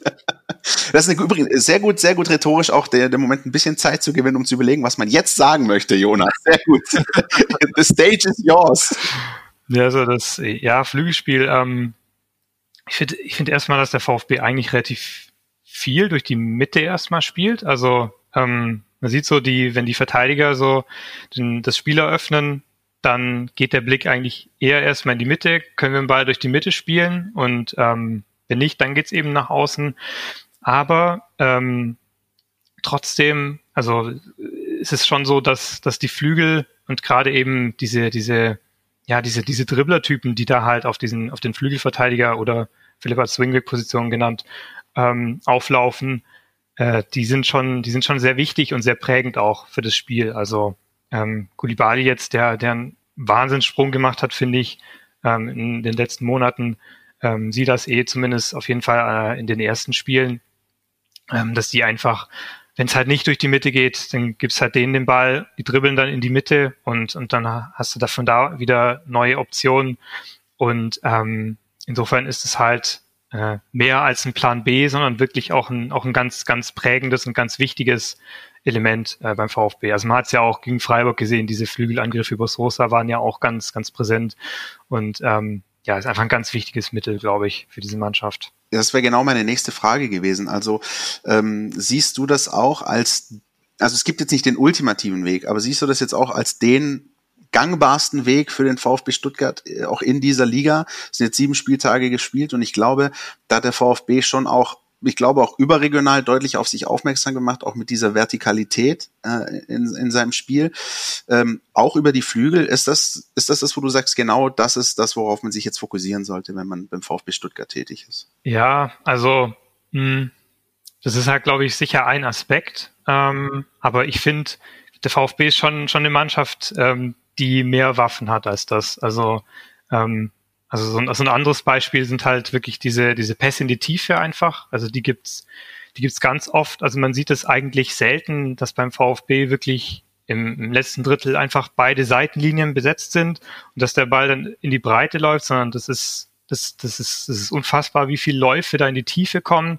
Das ist eine, übrigens sehr gut, sehr gut rhetorisch auch der, der Moment ein bisschen Zeit zu gewinnen, um zu überlegen, was man jetzt sagen möchte, Jonas. Sehr gut. [LAUGHS] The stage is yours. Ja, also das, ja, Flügelspiel, ähm, ich finde ich finde erstmal, dass der VfB eigentlich relativ viel durch die Mitte erstmal spielt. Also ähm, man sieht so, die, wenn die Verteidiger so den, das Spiel eröffnen, dann geht der Blick eigentlich eher erstmal in die Mitte, können wir den Ball durch die Mitte spielen und ähm, wenn nicht, dann geht's eben nach außen. Aber ähm, trotzdem, also ist es schon so, dass, dass die Flügel und gerade eben diese, diese, ja, diese, diese Dribbler-Typen, die da halt auf diesen, auf den Flügelverteidiger oder Philipp hat Swingback-Position genannt, ähm, auflaufen, äh, die sind schon, die sind schon sehr wichtig und sehr prägend auch für das Spiel. Also ähm, Kulibali jetzt, der, der einen Wahnsinnssprung gemacht hat, finde ich, ähm, in den letzten Monaten, ähm, sie das eh zumindest auf jeden Fall äh, in den ersten Spielen ähm, dass die einfach, wenn es halt nicht durch die Mitte geht, dann gibt's halt denen den Ball, die dribbeln dann in die Mitte und, und dann hast du davon da wieder neue Optionen. Und ähm, insofern ist es halt äh, mehr als ein Plan B, sondern wirklich auch ein, auch ein ganz, ganz prägendes und ganz wichtiges Element äh, beim VfB. Also man hat es ja auch gegen Freiburg gesehen, diese Flügelangriffe über Sosa waren ja auch ganz, ganz präsent. Und ähm, ja, ist einfach ein ganz wichtiges Mittel, glaube ich, für diese Mannschaft. Das wäre genau meine nächste Frage gewesen. Also ähm, siehst du das auch als, also es gibt jetzt nicht den ultimativen Weg, aber siehst du das jetzt auch als den gangbarsten Weg für den VfB Stuttgart äh, auch in dieser Liga? Es sind jetzt sieben Spieltage gespielt und ich glaube, da hat der VfB schon auch ich glaube, auch überregional deutlich auf sich aufmerksam gemacht, auch mit dieser Vertikalität äh, in, in seinem Spiel. Ähm, auch über die Flügel, ist das, ist das das, wo du sagst, genau das ist das, worauf man sich jetzt fokussieren sollte, wenn man beim VfB Stuttgart tätig ist? Ja, also mh, hm, das ist halt, glaube ich, sicher ein Aspekt. Ähm, aber ich finde, der VfB ist schon, schon eine Mannschaft, ähm, die mehr Waffen hat als das. Also ähm, also so ein, so ein anderes Beispiel sind halt wirklich diese, diese Pässe in die Tiefe einfach. Also die gibt's, die gibt's ganz oft. Also man sieht es eigentlich selten, dass beim VfB wirklich im, im letzten Drittel einfach beide Seitenlinien besetzt sind und dass der Ball dann in die Breite läuft, sondern das ist, das, das ist, das ist unfassbar, wie viele Läufe da in die Tiefe kommen.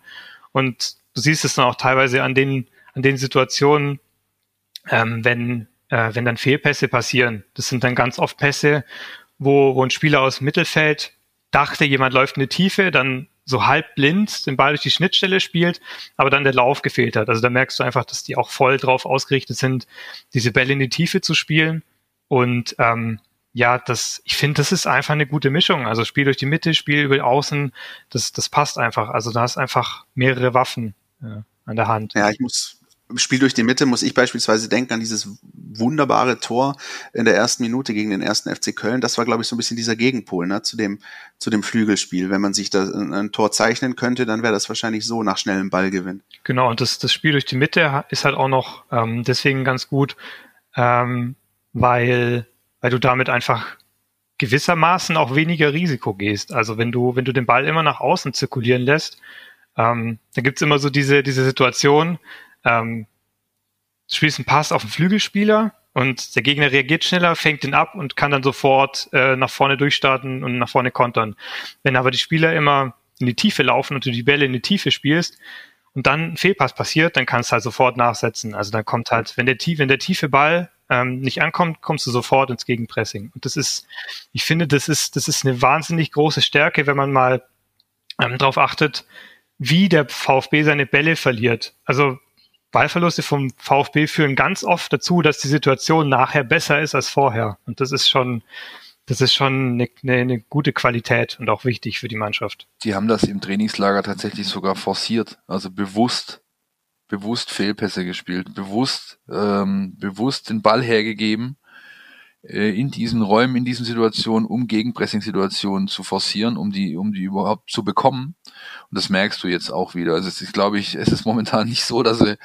Und du siehst es dann auch teilweise an den, an den Situationen, ähm, wenn, äh, wenn dann Fehlpässe passieren. Das sind dann ganz oft Pässe, wo, wo ein Spieler aus dem Mittelfeld dachte, jemand läuft in die Tiefe, dann so halb blind den Ball durch die Schnittstelle spielt, aber dann der Lauf gefehlt hat. Also da merkst du einfach, dass die auch voll drauf ausgerichtet sind, diese Bälle in die Tiefe zu spielen. Und ähm, ja, das, ich finde, das ist einfach eine gute Mischung. Also Spiel durch die Mitte, Spiel über Außen, das, das passt einfach. Also da hast einfach mehrere Waffen ja, an der Hand. Ja, ich muss, Spiel durch die Mitte muss ich beispielsweise denken an dieses wunderbare Tor in der ersten Minute gegen den ersten FC Köln. Das war, glaube ich, so ein bisschen dieser Gegenpol ne, zu dem zu dem Flügelspiel. Wenn man sich da ein Tor zeichnen könnte, dann wäre das wahrscheinlich so nach schnellem Ballgewinn. Genau, und das, das Spiel durch die Mitte ist halt auch noch ähm, deswegen ganz gut, ähm, weil weil du damit einfach gewissermaßen auch weniger Risiko gehst. Also wenn du wenn du den Ball immer nach außen zirkulieren lässt, ähm, dann gibt's immer so diese diese Situation ähm, du spielst einen Pass auf den Flügelspieler und der Gegner reagiert schneller, fängt den ab und kann dann sofort äh, nach vorne durchstarten und nach vorne kontern. Wenn aber die Spieler immer in die Tiefe laufen und du die Bälle in die Tiefe spielst und dann ein Fehlpass passiert, dann kannst du halt sofort nachsetzen. Also dann kommt halt, wenn der, wenn der tiefe Ball ähm, nicht ankommt, kommst du sofort ins Gegenpressing. Und das ist, ich finde, das ist, das ist eine wahnsinnig große Stärke, wenn man mal ähm, darauf achtet, wie der VfB seine Bälle verliert. Also Ballverluste vom VfB führen ganz oft dazu, dass die Situation nachher besser ist als vorher. Und das ist schon, das ist schon eine, eine, eine gute Qualität und auch wichtig für die Mannschaft. Die haben das im Trainingslager tatsächlich sogar forciert, also bewusst, bewusst Fehlpässe gespielt, bewusst, ähm, bewusst den Ball hergegeben äh, in diesen Räumen, in diesen Situationen, um Gegenpressing-Situationen zu forcieren, um die, um die überhaupt zu bekommen. Und das merkst du jetzt auch wieder. Also es ist, glaube ich, es ist momentan nicht so, dass sie,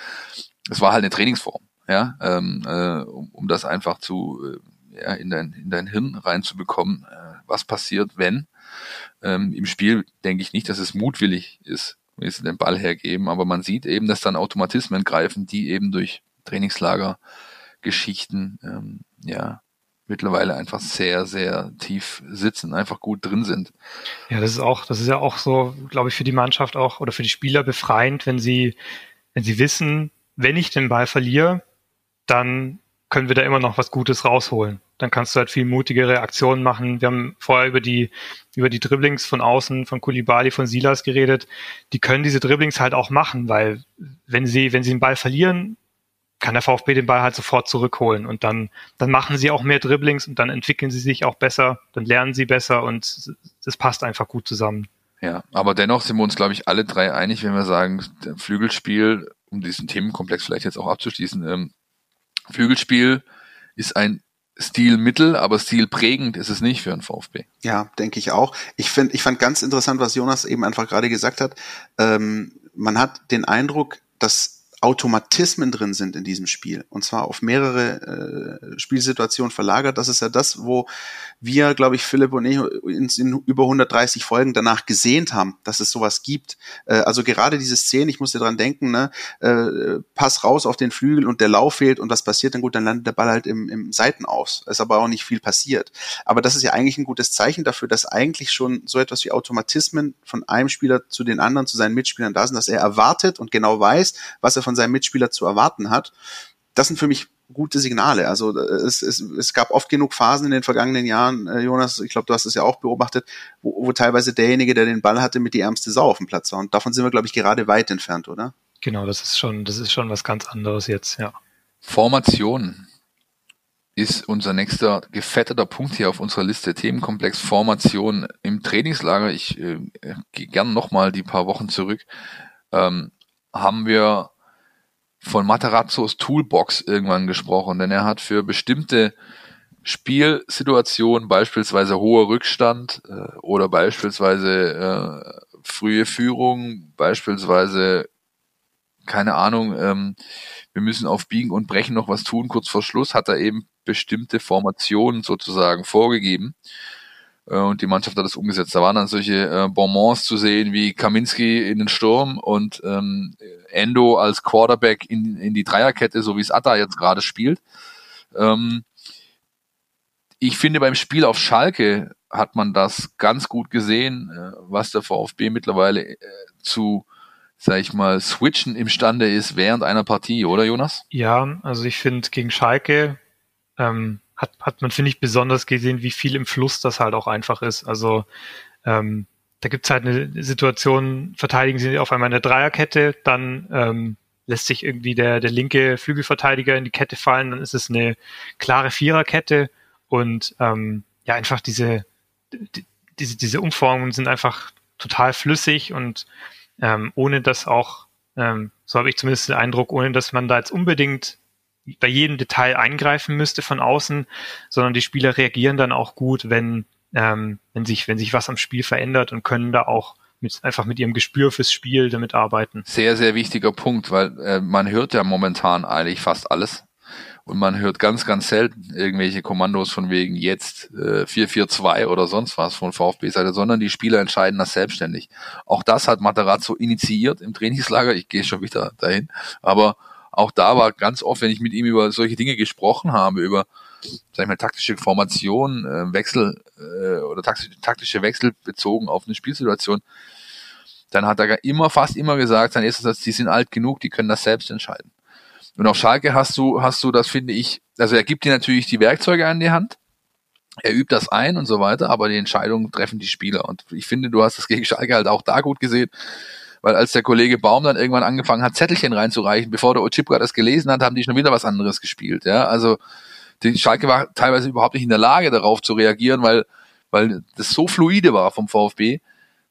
es war halt eine Trainingsform, ja, ähm, äh, um, um das einfach zu, äh, ja, in dein, in dein Hirn reinzubekommen, äh, was passiert, wenn. Ähm, Im Spiel denke ich nicht, dass es mutwillig ist, wenn sie den Ball hergeben, aber man sieht eben, dass dann Automatismen greifen, die eben durch Trainingslager Geschichten ähm, ja mittlerweile einfach sehr, sehr tief sitzen, einfach gut drin sind. Ja, das ist auch, das ist ja auch so, glaube ich, für die Mannschaft auch oder für die Spieler befreiend, wenn sie, wenn sie wissen, wenn ich den Ball verliere, dann können wir da immer noch was Gutes rausholen. Dann kannst du halt viel mutigere Aktionen machen. Wir haben vorher über die, über die Dribblings von außen, von Kulibali, von Silas geredet. Die können diese Dribblings halt auch machen, weil wenn sie, wenn sie den Ball verlieren, kann der VfB den Ball halt sofort zurückholen und dann, dann machen sie auch mehr Dribblings und dann entwickeln sie sich auch besser, dann lernen sie besser und das passt einfach gut zusammen. Ja, aber dennoch sind wir uns, glaube ich, alle drei einig, wenn wir sagen, Flügelspiel, um diesen Themenkomplex vielleicht jetzt auch abzuschließen, ähm, Flügelspiel ist ein Stilmittel, aber stilprägend ist es nicht für einen VfB. Ja, denke ich auch. Ich finde, ich fand ganz interessant, was Jonas eben einfach gerade gesagt hat. Ähm, man hat den Eindruck, dass Automatismen drin sind in diesem Spiel und zwar auf mehrere äh, Spielsituationen verlagert. Das ist ja das, wo wir, glaube ich, Philipp und ich in, in, über 130 Folgen danach gesehnt haben, dass es sowas gibt. Äh, also gerade diese Szene, ich musste dran denken, ne, äh, Pass raus auf den Flügel und der Lauf fehlt und was passiert dann gut, dann landet der Ball halt im, im Seitenaus. Ist aber auch nicht viel passiert. Aber das ist ja eigentlich ein gutes Zeichen dafür, dass eigentlich schon so etwas wie Automatismen von einem Spieler zu den anderen, zu seinen Mitspielern da sind, dass er erwartet und genau weiß, was er von von seinem Mitspieler zu erwarten hat. Das sind für mich gute Signale. Also äh, es, es, es gab oft genug Phasen in den vergangenen Jahren, äh, Jonas, ich glaube, du hast es ja auch beobachtet, wo, wo teilweise derjenige, der den Ball hatte, mit die ärmste Sau auf dem Platz war. Und davon sind wir, glaube ich, gerade weit entfernt, oder? Genau, das ist schon, das ist schon was ganz anderes jetzt, ja. Formation ist unser nächster gefetteter Punkt hier auf unserer Liste. Themenkomplex Formation im Trainingslager. Ich äh, gehe gern nochmal die paar Wochen zurück. Ähm, haben wir von Materazzos Toolbox irgendwann gesprochen, denn er hat für bestimmte Spielsituationen, beispielsweise hoher Rückstand äh, oder beispielsweise äh, frühe Führung, beispielsweise keine Ahnung, ähm, wir müssen auf Biegen und Brechen noch was tun, kurz vor Schluss hat er eben bestimmte Formationen sozusagen vorgegeben und die Mannschaft hat das umgesetzt. Da waren dann solche äh, Bonbons zu sehen wie Kaminski in den Sturm und ähm, Endo als Quarterback in, in die Dreierkette, so wie es Atta jetzt gerade spielt. Ähm, ich finde, beim Spiel auf Schalke hat man das ganz gut gesehen, äh, was der VfB mittlerweile äh, zu, sag ich mal, switchen imstande ist während einer Partie, oder Jonas? Ja, also ich finde gegen Schalke ähm, hat, hat man, finde ich, besonders gesehen, wie viel im Fluss das halt auch einfach ist. Also ähm, da gibt's halt eine Situation, verteidigen sie auf einmal eine Dreierkette, dann ähm, lässt sich irgendwie der, der linke Flügelverteidiger in die Kette fallen, dann ist es eine klare Viererkette und ähm, ja, einfach diese, die, diese, diese Umformungen sind einfach total flüssig und ähm, ohne dass auch, ähm, so habe ich zumindest den Eindruck, ohne dass man da jetzt unbedingt bei jedem Detail eingreifen müsste von außen, sondern die Spieler reagieren dann auch gut, wenn, ähm, wenn sich, wenn sich was am Spiel verändert und können da auch mit, einfach mit ihrem Gespür fürs Spiel damit arbeiten. Sehr, sehr wichtiger Punkt, weil äh, man hört ja momentan eigentlich fast alles. Und man hört ganz, ganz selten irgendwelche Kommandos von wegen jetzt äh, 4-4-2 oder sonst was von VfB-Seite, sondern die Spieler entscheiden das selbstständig. Auch das hat Materazzo initiiert im Trainingslager. Ich gehe schon wieder dahin. Aber auch da war ganz oft, wenn ich mit ihm über solche Dinge gesprochen habe, über sag ich mal, taktische Formation, äh, Wechsel äh, oder taktische, taktische Wechsel bezogen auf eine Spielsituation, dann hat er immer, fast immer gesagt, sein erster Satz, die sind alt genug, die können das selbst entscheiden. Und auf Schalke hast du, hast du, das finde ich, also er gibt dir natürlich die Werkzeuge an die Hand, er übt das ein und so weiter, aber die Entscheidungen treffen die Spieler. Und ich finde, du hast das gegen Schalke halt auch da gut gesehen weil als der Kollege Baum dann irgendwann angefangen hat, Zettelchen reinzureichen, bevor der Ochipka das gelesen hat, haben die schon wieder was anderes gespielt. Ja, also die Schalke war teilweise überhaupt nicht in der Lage, darauf zu reagieren, weil weil das so fluide war vom VfB,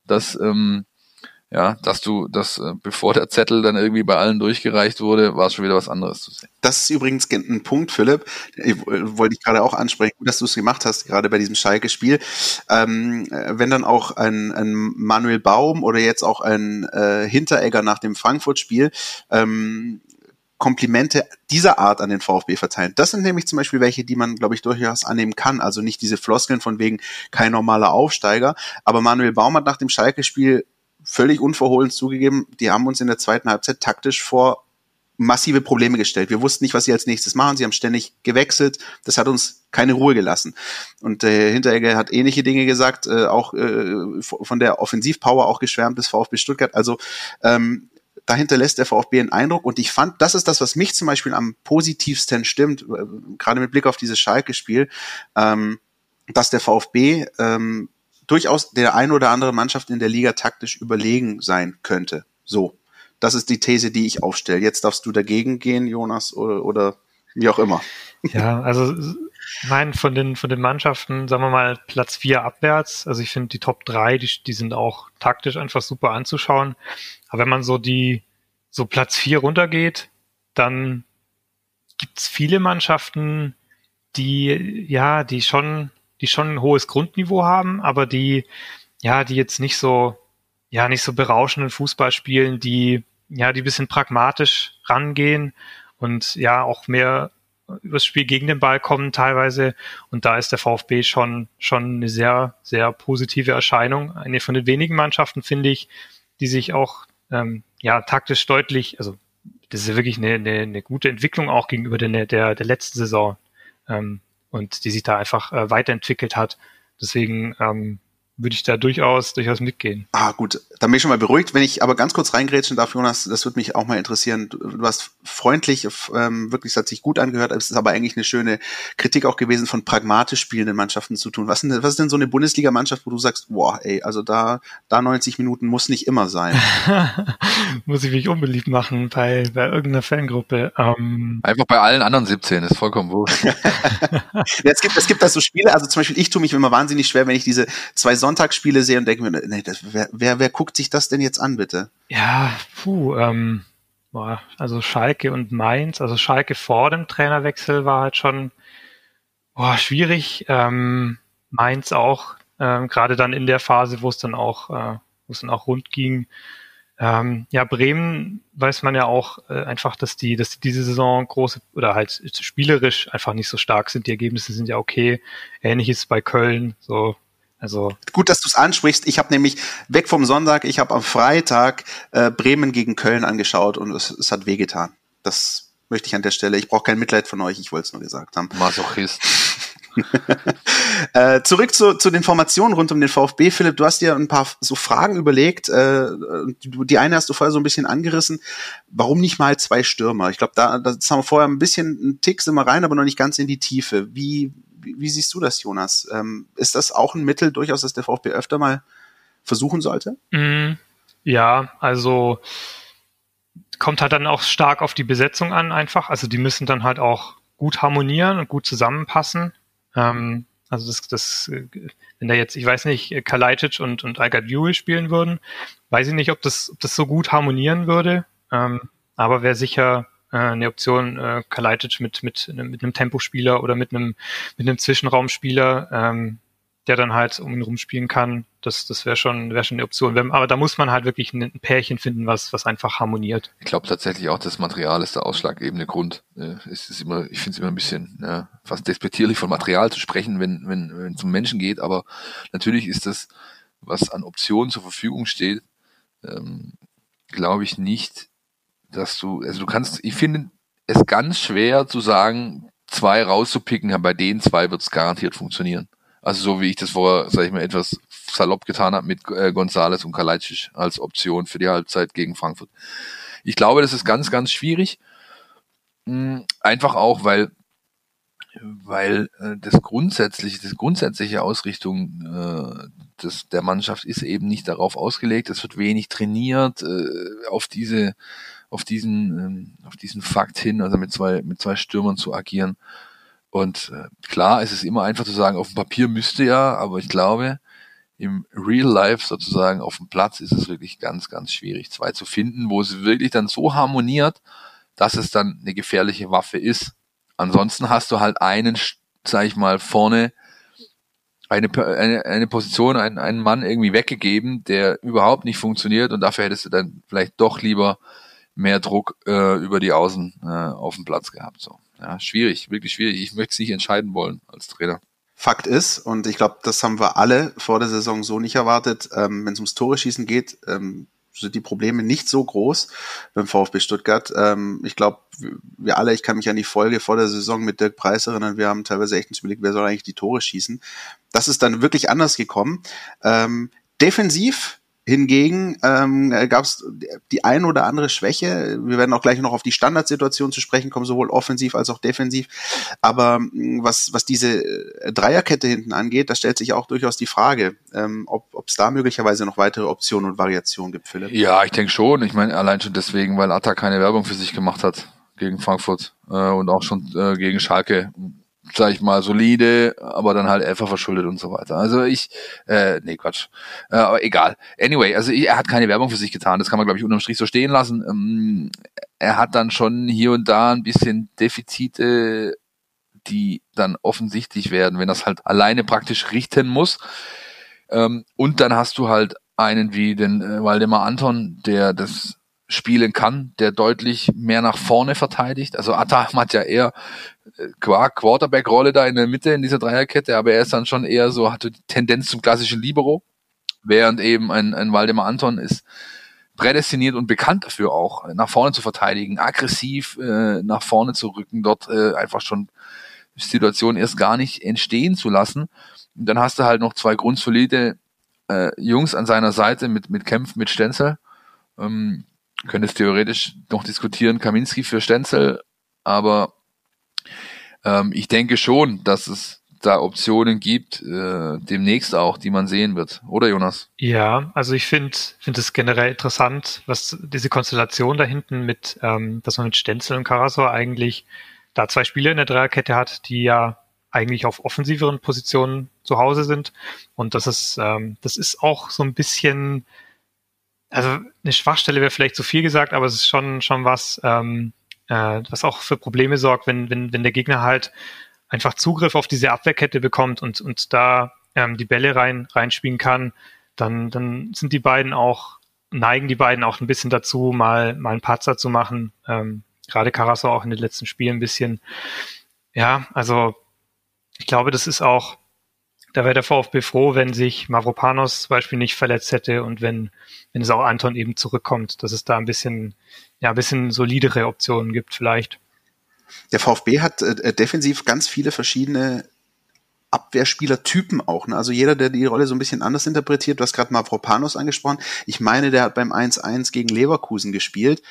dass ähm, ja, dass du, dass äh, bevor der Zettel dann irgendwie bei allen durchgereicht wurde, war es schon wieder was anderes zu sehen. Das ist übrigens ein Punkt, Philipp, ich, wollte ich gerade auch ansprechen, dass du es gemacht hast, gerade bei diesem Schalke-Spiel. Ähm, wenn dann auch ein, ein Manuel Baum oder jetzt auch ein äh, Hinteregger nach dem Frankfurt-Spiel ähm, Komplimente dieser Art an den VfB verteilen. Das sind nämlich zum Beispiel welche, die man, glaube ich, durchaus annehmen kann. Also nicht diese Floskeln von wegen kein normaler Aufsteiger. Aber Manuel Baum hat nach dem Schalke-Spiel völlig unverhohlen zugegeben, die haben uns in der zweiten Halbzeit taktisch vor massive Probleme gestellt. Wir wussten nicht, was sie als nächstes machen. Sie haben ständig gewechselt. Das hat uns keine Ruhe gelassen. Und äh, Hinteregger hat ähnliche Dinge gesagt, äh, auch äh, von der Offensivpower auch geschwärmt des VfB Stuttgart. Also ähm, dahinter lässt der VfB einen Eindruck. Und ich fand, das ist das, was mich zum Beispiel am positivsten stimmt, äh, gerade mit Blick auf dieses Schalke-Spiel, ähm, dass der VfB ähm, durchaus der ein oder andere Mannschaft in der Liga taktisch überlegen sein könnte. So. Das ist die These, die ich aufstelle. Jetzt darfst du dagegen gehen, Jonas, oder, oder wie auch immer. Ja, also nein, von den, von den Mannschaften, sagen wir mal, Platz vier abwärts. Also ich finde die Top drei, die, die sind auch taktisch einfach super anzuschauen. Aber wenn man so die, so Platz vier runtergeht, dann gibt's viele Mannschaften, die, ja, die schon die schon ein hohes Grundniveau haben, aber die, ja, die jetzt nicht so, ja, nicht so berauschenden Fußball spielen, die, ja, die bisschen pragmatisch rangehen und ja, auch mehr übers Spiel gegen den Ball kommen teilweise. Und da ist der VfB schon, schon eine sehr, sehr positive Erscheinung. Eine von den wenigen Mannschaften, finde ich, die sich auch, ähm, ja, taktisch deutlich, also, das ist ja wirklich eine, eine, eine gute Entwicklung auch gegenüber der, der, der letzten Saison. Ähm, und die sich da einfach äh, weiterentwickelt hat. Deswegen ähm, würde ich da durchaus, durchaus mitgehen. Ah, gut. Dann bin ich schon mal beruhigt. Wenn ich aber ganz kurz reingrätschen darf, Jonas, das würde mich auch mal interessieren. Du, du hast freundlich, ähm, wirklich, es hat sich gut angehört. Es ist aber eigentlich eine schöne Kritik auch gewesen, von pragmatisch spielenden Mannschaften zu tun. Was, denn, was ist denn so eine Bundesliga-Mannschaft, wo du sagst, boah, ey, also da, da 90 Minuten muss nicht immer sein? [LAUGHS] muss ich mich unbeliebt machen bei, bei irgendeiner Fangruppe. Ähm Einfach bei allen anderen 17, ist vollkommen wurscht. [LAUGHS] ja, es gibt, es gibt da so Spiele, also zum Beispiel ich tue mich immer wahnsinnig schwer, wenn ich diese zwei Sonntag Sonntagsspiele sehe und denke mir, nee, das, wer, wer, wer guckt sich das denn jetzt an, bitte? Ja, puh, ähm, also Schalke und Mainz, also Schalke vor dem Trainerwechsel war halt schon boah, schwierig. Ähm, Mainz auch, ähm, gerade dann in der Phase, wo es dann auch, äh, wo es dann auch rund ging. Ähm, ja, Bremen weiß man ja auch äh, einfach, dass die, dass die diese Saison große oder halt spielerisch einfach nicht so stark sind. Die Ergebnisse sind ja okay. Ähnliches bei Köln. So also gut, dass du es ansprichst. Ich habe nämlich weg vom Sonntag, ich habe am Freitag äh, Bremen gegen Köln angeschaut und es, es hat wehgetan. Das möchte ich an der Stelle. Ich brauche kein Mitleid von euch, ich wollte es nur gesagt haben. Masochist. [LAUGHS] äh, zurück zu, zu den Formationen rund um den VfB. Philipp, du hast dir ein paar so Fragen überlegt. Äh, die eine hast du vorher so ein bisschen angerissen. Warum nicht mal zwei Stürmer? Ich glaube, da das haben wir vorher ein bisschen einen Tick sind wir rein, aber noch nicht ganz in die Tiefe. Wie, wie, siehst du das, Jonas? Ähm, ist das auch ein Mittel durchaus, dass der VfB öfter mal versuchen sollte? Mm, ja, also kommt halt dann auch stark auf die Besetzung an einfach. Also die müssen dann halt auch gut harmonieren und gut zusammenpassen. Ähm, also das, das, wenn da jetzt, ich weiß nicht, Kalajdzic und, und Algard spielen würden, weiß ich nicht, ob das, ob das so gut harmonieren würde. Ähm, aber wäre sicher äh, eine Option äh, Kalajdzic mit, mit, mit einem Tempospieler oder mit einem, mit einem Zwischenraumspieler, ähm, der dann halt um ihn rumspielen kann. Das, das wäre schon, wäre schon eine Option. Aber da muss man halt wirklich ein, Pärchen finden, was, was einfach harmoniert. Ich glaube tatsächlich auch, das Material ist der ausschlaggebende Grund. Äh, es ist immer, ich finde es immer ein bisschen ja, fast despektierlich von Material zu sprechen, wenn, wenn, wenn es um Menschen geht. Aber natürlich ist das, was an Optionen zur Verfügung steht, ähm, glaube ich nicht dass du, also du kannst, ich finde es ganz schwer zu sagen, zwei rauszupicken, bei den zwei wird es garantiert funktionieren. Also so wie ich das vorher, sag ich mal, etwas salopp getan habe mit äh, Gonzales und Kalajdzic als Option für die Halbzeit gegen Frankfurt. Ich glaube, das ist ganz, ganz schwierig. Hm, einfach auch, weil weil äh, das grundsätzliche, das grundsätzliche Ausrichtung äh, des, der Mannschaft ist eben nicht darauf ausgelegt. Es wird wenig trainiert äh, auf diese, auf diesen, ähm, auf diesen Fakt hin, also mit zwei, mit zwei Stürmern zu agieren. Und äh, klar, es ist immer einfach zu sagen, auf dem Papier müsste ja, aber ich glaube, im Real Life sozusagen auf dem Platz ist es wirklich ganz, ganz schwierig, zwei zu finden, wo es wirklich dann so harmoniert, dass es dann eine gefährliche Waffe ist. Ansonsten hast du halt einen, sag ich mal, vorne eine, eine, eine Position, einen, einen Mann irgendwie weggegeben, der überhaupt nicht funktioniert und dafür hättest du dann vielleicht doch lieber mehr Druck äh, über die Außen äh, auf dem Platz gehabt. So. Ja, schwierig, wirklich schwierig. Ich möchte es nicht entscheiden wollen als Trainer. Fakt ist, und ich glaube, das haben wir alle vor der Saison so nicht erwartet, ähm, wenn es ums Tore schießen geht, ähm, sind die Probleme nicht so groß beim VfB Stuttgart. Ähm, ich glaube, wir alle, ich kann mich an die Folge vor der Saison mit Dirk Preis erinnern, wir haben teilweise echt überlegt, wer soll eigentlich die Tore schießen. Das ist dann wirklich anders gekommen. Ähm, defensiv Hingegen ähm, gab es die ein oder andere Schwäche. Wir werden auch gleich noch auf die Standardsituation zu sprechen kommen, sowohl offensiv als auch defensiv. Aber mm, was, was diese äh, Dreierkette hinten angeht, da stellt sich auch durchaus die Frage, ähm, ob es da möglicherweise noch weitere Optionen und Variationen gibt, Philipp. Ja, ich denke schon. Ich meine, allein schon deswegen, weil Atta keine Werbung für sich gemacht hat gegen Frankfurt äh, und auch schon äh, gegen Schalke sag ich mal, solide, aber dann halt einfach verschuldet und so weiter. Also ich, äh, nee, Quatsch. Äh, aber egal. Anyway, also er hat keine Werbung für sich getan. Das kann man, glaube ich, unterm Strich so stehen lassen. Ähm, er hat dann schon hier und da ein bisschen Defizite, die dann offensichtlich werden, wenn das halt alleine praktisch richten muss. Ähm, und dann hast du halt einen wie den äh, Waldemar Anton, der das spielen kann, der deutlich mehr nach vorne verteidigt. Also Atta hat ja eher Quarterback-Rolle da in der Mitte in dieser Dreierkette, aber er ist dann schon eher so, hat die Tendenz zum klassischen Libero, während eben ein, ein Waldemar Anton ist prädestiniert und bekannt dafür auch, nach vorne zu verteidigen, aggressiv äh, nach vorne zu rücken, dort äh, einfach schon Situationen erst gar nicht entstehen zu lassen. Und dann hast du halt noch zwei grundsolide äh, Jungs an seiner Seite mit, mit Kempf, mit Stenzel. Ähm, könntest theoretisch noch diskutieren, Kaminski für Stenzel, aber ähm, ich denke schon, dass es da Optionen gibt, äh, demnächst auch, die man sehen wird. Oder Jonas? Ja, also ich finde finde es generell interessant, was diese Konstellation da hinten mit, ähm, dass man mit Stenzel und Karasor eigentlich da zwei Spieler in der Dreierkette hat, die ja eigentlich auf offensiveren Positionen zu Hause sind. Und das ist, ähm, das ist auch so ein bisschen also eine Schwachstelle wäre vielleicht zu viel gesagt, aber es ist schon, schon was, ähm, äh, was auch für Probleme sorgt, wenn, wenn, wenn der Gegner halt einfach Zugriff auf diese Abwehrkette bekommt und, und da ähm, die Bälle rein, reinspielen kann, dann, dann sind die beiden auch, neigen die beiden auch ein bisschen dazu, mal, mal einen Patzer zu machen. Ähm, gerade Carasso auch in den letzten Spielen ein bisschen. Ja, also ich glaube, das ist auch, da wäre der VfB froh, wenn sich Mavropanos zum Beispiel nicht verletzt hätte und wenn, wenn es auch Anton eben zurückkommt, dass es da ein bisschen, ja, ein bisschen solidere Optionen gibt vielleicht. Der VfB hat äh, äh, defensiv ganz viele verschiedene Abwehrspielertypen auch. Ne? Also jeder, der die Rolle so ein bisschen anders interpretiert, du hast gerade Mavropanos angesprochen. Ich meine, der hat beim 1-1 gegen Leverkusen gespielt.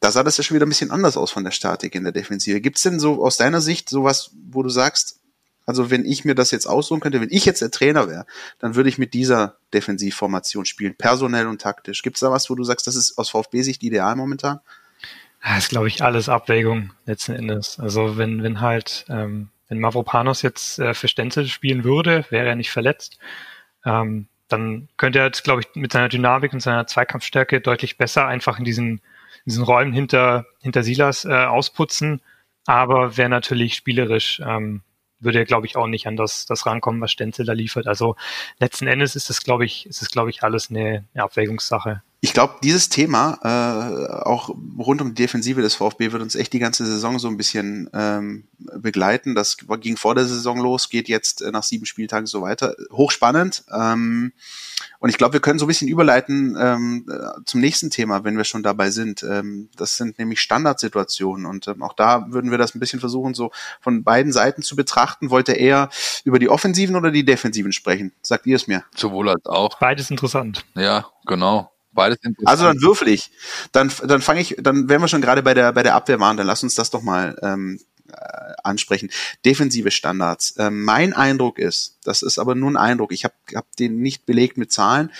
Da sah das ja schon wieder ein bisschen anders aus von der Statik in der Defensive. Gibt es denn so aus deiner Sicht sowas, wo du sagst, also wenn ich mir das jetzt aussuchen könnte, wenn ich jetzt der Trainer wäre, dann würde ich mit dieser Defensivformation spielen, personell und taktisch. Gibt es da was, wo du sagst, das ist aus VfB-Sicht ideal momentan? Das ist, glaube ich, alles Abwägung letzten Endes. Also wenn, wenn halt, ähm, wenn Mavropanos jetzt äh, für Stenzel spielen würde, wäre er nicht verletzt, ähm, dann könnte er jetzt, glaube ich, mit seiner Dynamik und seiner Zweikampfstärke deutlich besser einfach in diesen, in diesen Räumen hinter, hinter Silas äh, ausputzen, aber wäre natürlich spielerisch ähm, würde er, glaube ich, auch nicht an das, das rankommen, was Stenzel da liefert. Also letzten Endes ist es, glaube ich, ist es, glaube ich, alles eine, eine Abwägungssache. Ich glaube, dieses Thema, äh, auch rund um die Defensive des VfB, wird uns echt die ganze Saison so ein bisschen ähm, begleiten. Das ging vor der Saison los, geht jetzt äh, nach sieben Spieltagen so weiter. Hochspannend. Ähm, und ich glaube, wir können so ein bisschen überleiten ähm, äh, zum nächsten Thema, wenn wir schon dabei sind. Ähm, das sind nämlich Standardsituationen. Und ähm, auch da würden wir das ein bisschen versuchen, so von beiden Seiten zu betrachten. Wollt ihr eher über die Offensiven oder die Defensiven sprechen? Sagt ihr es mir? Sowohl als auch. Beides interessant. Ja, genau. Beides interessant. Also dann würfel ich. Dann, dann fange ich, dann wären wir schon gerade bei der, bei der Abwehr waren, dann lass uns das doch mal ähm, äh, ansprechen. Defensive Standards. Äh, mein Eindruck ist, das ist aber nur ein Eindruck, ich habe hab den nicht belegt mit Zahlen,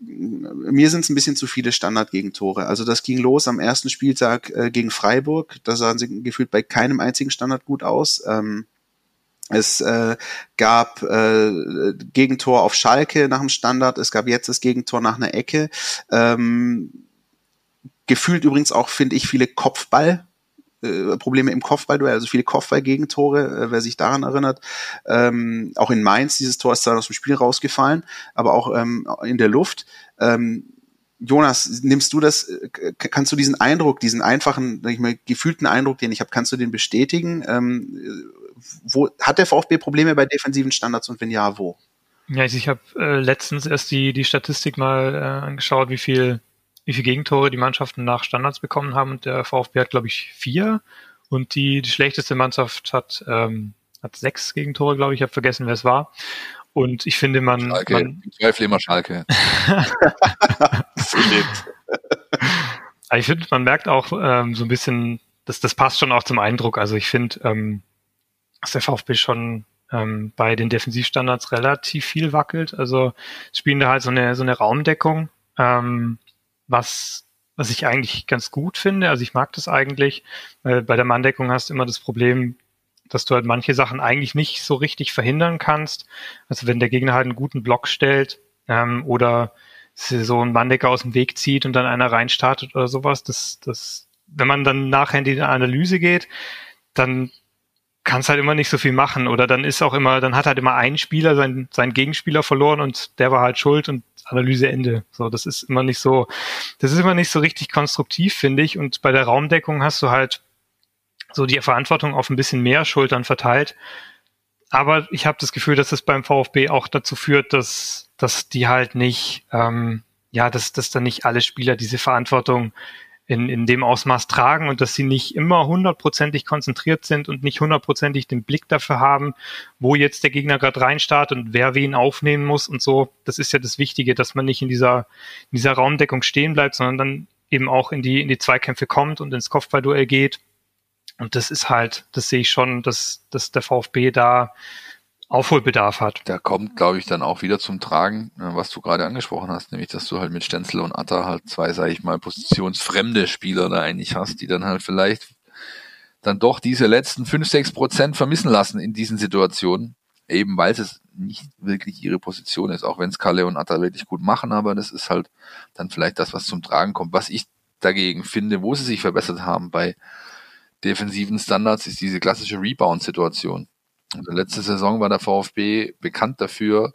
mir sind es ein bisschen zu viele Standardgegentore. Also das ging los am ersten Spieltag äh, gegen Freiburg. Da sahen sie gefühlt bei keinem einzigen Standard gut aus. Ähm, es äh, gab äh, Gegentor auf Schalke nach dem Standard. Es gab jetzt das Gegentor nach einer Ecke. Ähm, gefühlt übrigens auch, finde ich, viele Kopfball äh, Probleme im Kopfballduell, also viele Kopfballgegentore, äh, wer sich daran erinnert. Ähm, auch in Mainz, dieses Tor ist zwar aus dem Spiel rausgefallen, aber auch ähm, in der Luft. Ähm, Jonas, nimmst du das, äh, kannst du diesen Eindruck, diesen einfachen, sag ich mal, gefühlten Eindruck, den ich habe, kannst du den bestätigen? Ähm, wo hat der VfB Probleme bei defensiven Standards und wenn ja, wo? Ja, ich habe äh, letztens erst die, die Statistik mal äh, angeschaut, wie viel wie viele Gegentore die Mannschaften nach Standards bekommen haben. Und der VfB hat, glaube ich, vier. Und die, die schlechteste Mannschaft hat, ähm, hat sechs Gegentore, glaube ich. Ich habe vergessen, wer es war. Und ich finde, man. Schalke. man Ich zweifle immer Schalke. [LAUGHS] [LAUGHS] ich finde, man merkt auch ähm, so ein bisschen, das, das passt schon auch zum Eindruck. Also ich finde, ähm, dass der VfB schon ähm, bei den Defensivstandards relativ viel wackelt. Also spielen da halt so eine, so eine Raumdeckung. Ähm, was, was ich eigentlich ganz gut finde. Also ich mag das eigentlich. Weil bei der Manndeckung hast du immer das Problem, dass du halt manche Sachen eigentlich nicht so richtig verhindern kannst. Also wenn der Gegner halt einen guten Block stellt ähm, oder so einen Manndecker aus dem Weg zieht und dann einer reinstartet oder sowas, das, das, wenn man dann nachher in die Analyse geht, dann kannst halt immer nicht so viel machen oder dann ist auch immer, dann hat halt immer ein Spieler seinen, seinen Gegenspieler verloren und der war halt schuld und Analyse Ende. So, das ist immer nicht so, das ist immer nicht so richtig konstruktiv, finde ich. Und bei der Raumdeckung hast du halt so die Verantwortung auf ein bisschen mehr Schultern verteilt. Aber ich habe das Gefühl, dass es beim VfB auch dazu führt, dass, dass die halt nicht, ähm, ja, dass, dass dann nicht alle Spieler diese Verantwortung in, in dem Ausmaß tragen und dass sie nicht immer hundertprozentig konzentriert sind und nicht hundertprozentig den Blick dafür haben, wo jetzt der Gegner gerade reinstartet und wer wen aufnehmen muss und so. Das ist ja das Wichtige, dass man nicht in dieser, in dieser Raumdeckung stehen bleibt, sondern dann eben auch in die, in die Zweikämpfe kommt und ins Kopfballduell geht. Und das ist halt, das sehe ich schon, dass, dass der VfB da Aufholbedarf hat. Da kommt, glaube ich, dann auch wieder zum Tragen, äh, was du gerade angesprochen hast, nämlich, dass du halt mit Stenzel und Atta halt zwei, sage ich mal, positionsfremde Spieler da eigentlich hast, die dann halt vielleicht dann doch diese letzten fünf, sechs Prozent vermissen lassen in diesen Situationen, eben weil es nicht wirklich ihre Position ist, auch wenn es Kalle und Atta wirklich gut machen, aber das ist halt dann vielleicht das, was zum Tragen kommt. Was ich dagegen finde, wo sie sich verbessert haben bei defensiven Standards, ist diese klassische Rebound-Situation also letzte Saison war der VfB bekannt dafür,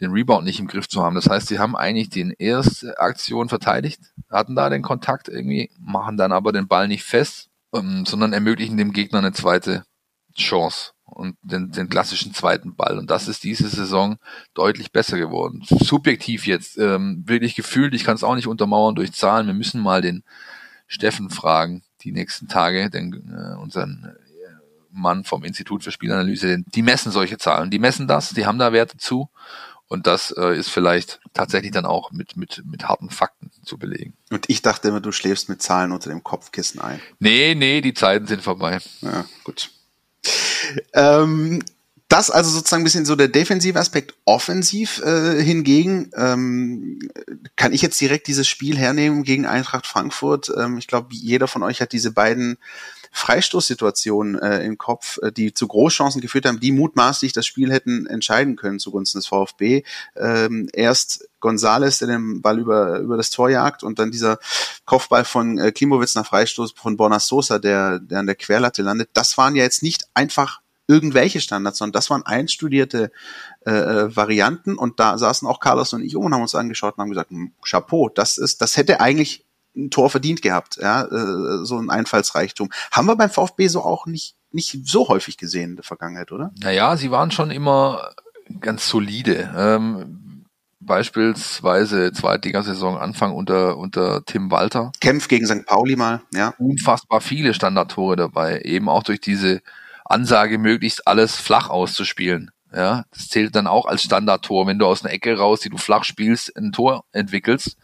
den Rebound nicht im Griff zu haben. Das heißt, sie haben eigentlich den erste Aktion verteidigt, hatten da den Kontakt irgendwie, machen dann aber den Ball nicht fest, ähm, sondern ermöglichen dem Gegner eine zweite Chance und den, den klassischen zweiten Ball. Und das ist diese Saison deutlich besser geworden. Subjektiv jetzt, ähm, wirklich gefühlt, ich kann es auch nicht untermauern durch Zahlen. Wir müssen mal den Steffen fragen, die nächsten Tage, den, äh, unseren Mann vom Institut für Spielanalyse, die messen solche Zahlen. Die messen das, die haben da Werte zu. Und das äh, ist vielleicht tatsächlich dann auch mit, mit, mit harten Fakten zu belegen. Und ich dachte immer, du schläfst mit Zahlen unter dem Kopfkissen ein. Nee, nee, die Zeiten sind vorbei. Ja, gut. Ähm, das also sozusagen ein bisschen so der defensive Aspekt. Offensiv äh, hingegen ähm, kann ich jetzt direkt dieses Spiel hernehmen gegen Eintracht Frankfurt. Ähm, ich glaube, jeder von euch hat diese beiden Freistoßsituationen äh, im Kopf, äh, die zu Großchancen geführt haben, die mutmaßlich das Spiel hätten entscheiden können zugunsten des VfB. Ähm, erst Gonzales, der den Ball über, über das Tor jagt und dann dieser Kopfball von äh, Klimowitz nach Freistoß von Borna Sosa, der, der an der Querlatte landet. Das waren ja jetzt nicht einfach irgendwelche Standards, sondern das waren einstudierte äh, äh Varianten und da saßen auch Carlos und ich um und haben uns angeschaut und haben gesagt, hm, Chapeau, das ist, das hätte eigentlich ein Tor verdient gehabt, ja, äh, so ein Einfallsreichtum. Haben wir beim VfB so auch nicht, nicht so häufig gesehen in der Vergangenheit, oder? Naja, sie waren schon immer ganz solide. Ähm, beispielsweise Zweitligasaison Anfang unter, unter Tim Walter. Kämpf gegen St. Pauli mal, ja. Unfassbar viele Standardtore dabei, eben auch durch diese Ansage, möglichst alles flach auszuspielen. Ja, das zählt dann auch als Standardtor, wenn du aus einer Ecke raus, die du flach spielst, ein Tor entwickelst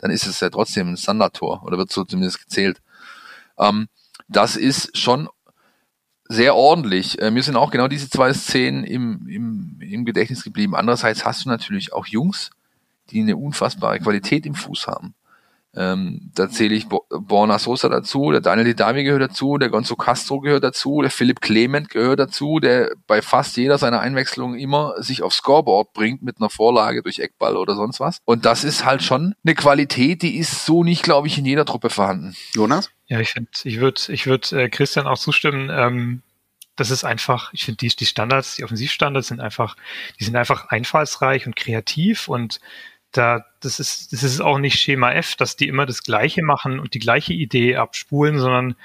dann ist es ja trotzdem ein Standardtor oder wird so zumindest gezählt. Ähm, das ist schon sehr ordentlich. Äh, mir sind auch genau diese zwei Szenen im, im, im Gedächtnis geblieben. Andererseits hast du natürlich auch Jungs, die eine unfassbare Qualität im Fuß haben. Ähm, da zähle ich Borna Sosa dazu, der Daniel Didavi gehört dazu, der Gonzo Castro gehört dazu, der Philipp Clement gehört dazu, der bei fast jeder seiner Einwechslungen immer sich aufs Scoreboard bringt mit einer Vorlage durch Eckball oder sonst was. Und das ist halt schon eine Qualität, die ist so nicht, glaube ich, in jeder Truppe vorhanden. Jonas? Ja, ich finde, ich würde ich würd, äh, Christian auch zustimmen. Ähm, das ist einfach, ich finde, die, die Standards, die Offensivstandards sind einfach, die sind einfach einfallsreich und kreativ und da, das ist, das ist auch nicht Schema F, dass die immer das Gleiche machen und die gleiche Idee abspulen, sondern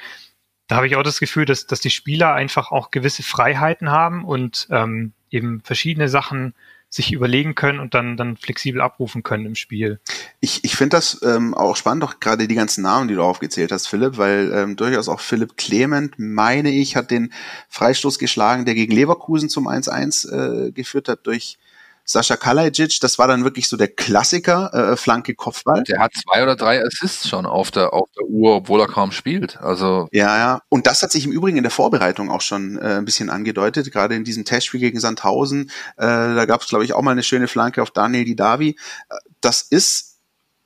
da habe ich auch das Gefühl, dass, dass die Spieler einfach auch gewisse Freiheiten haben und ähm, eben verschiedene Sachen sich überlegen können und dann, dann flexibel abrufen können im Spiel. Ich, ich finde das ähm, auch spannend, auch gerade die ganzen Namen, die du aufgezählt hast, Philipp, weil ähm, durchaus auch Philipp Clement, meine ich, hat den Freistoß geschlagen, der gegen Leverkusen zum 1-1 äh, geführt hat durch Sascha Kalajic, das war dann wirklich so der Klassiker, äh, Flanke Kopfball. Der hat zwei oder drei Assists schon auf der, auf der Uhr, obwohl er kaum spielt. Also ja, ja. Und das hat sich im Übrigen in der Vorbereitung auch schon äh, ein bisschen angedeutet, gerade in diesem Testspiel gegen Sandhausen. Äh, da gab es, glaube ich, auch mal eine schöne Flanke auf Daniel Didavi. Äh, das ist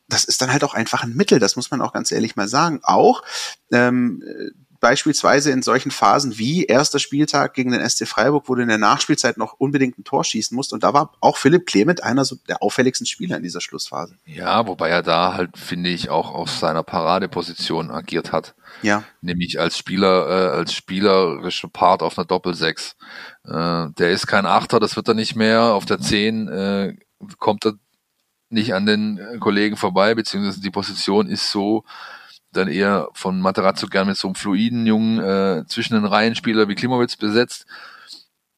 das ist dann halt auch einfach ein Mittel, das muss man auch ganz ehrlich mal sagen. Auch ähm, beispielsweise in solchen Phasen wie erster Spieltag gegen den SC Freiburg, wo du in der Nachspielzeit noch unbedingt ein Tor schießen musst. Und da war auch Philipp Clement einer so der auffälligsten Spieler in dieser Schlussphase. Ja, wobei er da halt, finde ich, auch auf seiner Paradeposition agiert hat. Ja. Nämlich als Spieler, äh, als spielerischer Part auf einer Doppelsechs. Äh, der ist kein Achter, das wird er nicht mehr. Auf der Zehn äh, kommt er nicht an den Kollegen vorbei, beziehungsweise die Position ist so, dann eher von Materazzo gern mit so einem fluiden jungen äh, zwischen den Reihen Spieler wie Klimowitz besetzt.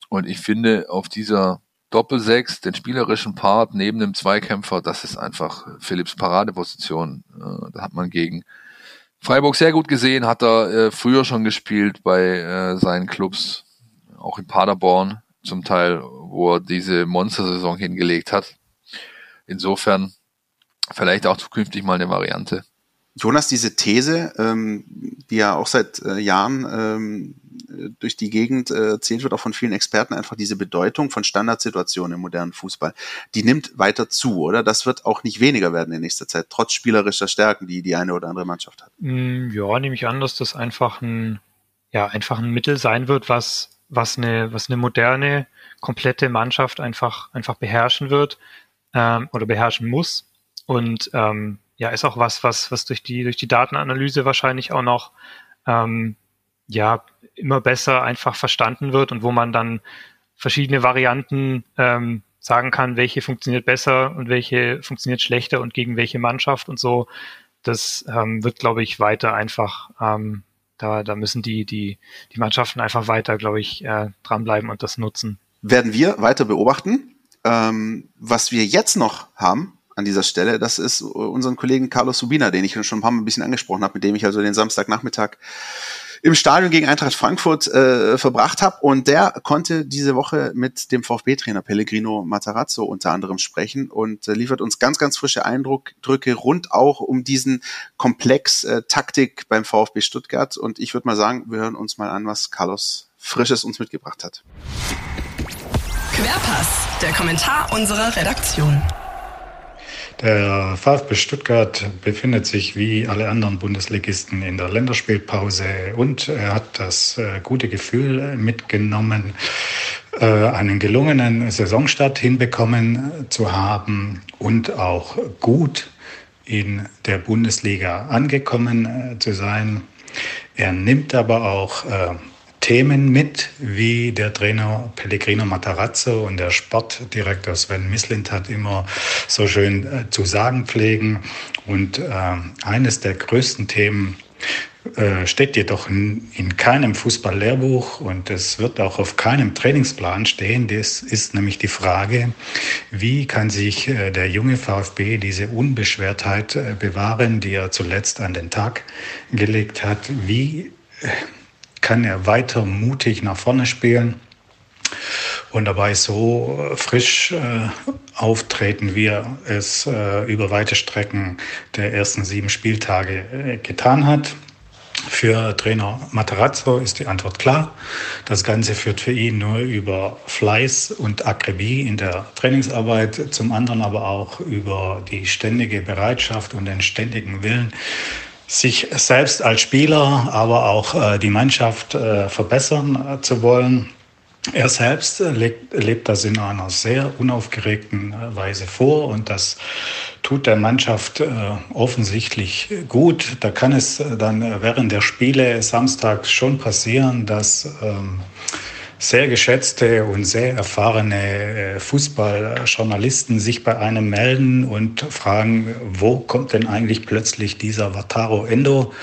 Und ich finde, auf dieser Doppelsechs, den spielerischen Part neben dem Zweikämpfer, das ist einfach Philipps Paradeposition. Äh, da hat man gegen Freiburg sehr gut gesehen, hat er äh, früher schon gespielt bei äh, seinen Clubs, auch in Paderborn zum Teil, wo er diese Monstersaison hingelegt hat. Insofern vielleicht auch zukünftig mal eine Variante. Jonas, diese These, ähm, die ja auch seit äh, Jahren ähm, durch die Gegend äh, erzählt wird, auch von vielen Experten, einfach diese Bedeutung von Standardsituationen im modernen Fußball, die nimmt weiter zu, oder? Das wird auch nicht weniger werden in nächster Zeit, trotz spielerischer Stärken, die die eine oder andere Mannschaft hat. Mm, ja, nehme ich an, dass das einfach ein, ja, einfach ein Mittel sein wird, was, was eine, was eine moderne, komplette Mannschaft einfach, einfach beherrschen wird ähm, oder beherrschen muss. Und ähm, ja, ist auch was, was, was durch die, durch die Datenanalyse wahrscheinlich auch noch ähm, ja, immer besser einfach verstanden wird und wo man dann verschiedene Varianten ähm, sagen kann, welche funktioniert besser und welche funktioniert schlechter und gegen welche Mannschaft und so. Das ähm, wird, glaube ich, weiter einfach, ähm, da, da müssen die, die, die Mannschaften einfach weiter, glaube ich, äh, dranbleiben und das nutzen. Werden wir weiter beobachten. Ähm, was wir jetzt noch haben, an dieser Stelle. Das ist unseren Kollegen Carlos Subina, den ich schon ein paar Mal ein bisschen angesprochen habe, mit dem ich also den Samstagnachmittag im Stadion gegen Eintracht Frankfurt äh, verbracht habe. Und der konnte diese Woche mit dem VfB-Trainer Pellegrino Matarazzo unter anderem sprechen und äh, liefert uns ganz, ganz frische Eindrücke rund auch um diesen Komplex äh, Taktik beim VfB Stuttgart. Und ich würde mal sagen, wir hören uns mal an, was Carlos Frisches uns mitgebracht hat. Querpass, der Kommentar unserer Redaktion. Der VfB Stuttgart befindet sich wie alle anderen Bundesligisten in der Länderspielpause und er hat das äh, gute Gefühl mitgenommen, äh, einen gelungenen Saisonstart hinbekommen zu haben und auch gut in der Bundesliga angekommen äh, zu sein. Er nimmt aber auch Themen mit, wie der Trainer Pellegrino Matarazzo und der Sportdirektor Sven Mislint hat immer so schön äh, zu sagen pflegen. Und äh, eines der größten Themen äh, steht jedoch in, in keinem Fußballlehrbuch und es wird auch auf keinem Trainingsplan stehen. Das ist nämlich die Frage, wie kann sich äh, der junge VfB diese Unbeschwertheit äh, bewahren, die er zuletzt an den Tag gelegt hat? Wie kann er weiter mutig nach vorne spielen und dabei so frisch äh, auftreten, wie er es äh, über weite Strecken der ersten sieben Spieltage äh, getan hat. Für Trainer Matarazzo ist die Antwort klar. Das Ganze führt für ihn nur über Fleiß und Akribie in der Trainingsarbeit, zum anderen aber auch über die ständige Bereitschaft und den ständigen Willen, sich selbst als Spieler, aber auch äh, die Mannschaft äh, verbessern äh, zu wollen. Er selbst lebt, lebt das in einer sehr unaufgeregten Weise vor und das tut der Mannschaft äh, offensichtlich gut. Da kann es dann während der Spiele samstags schon passieren, dass ähm, sehr geschätzte und sehr erfahrene äh, Fußballjournalisten sich bei einem melden und fragen, wo kommt denn eigentlich plötzlich dieser Wataro Endo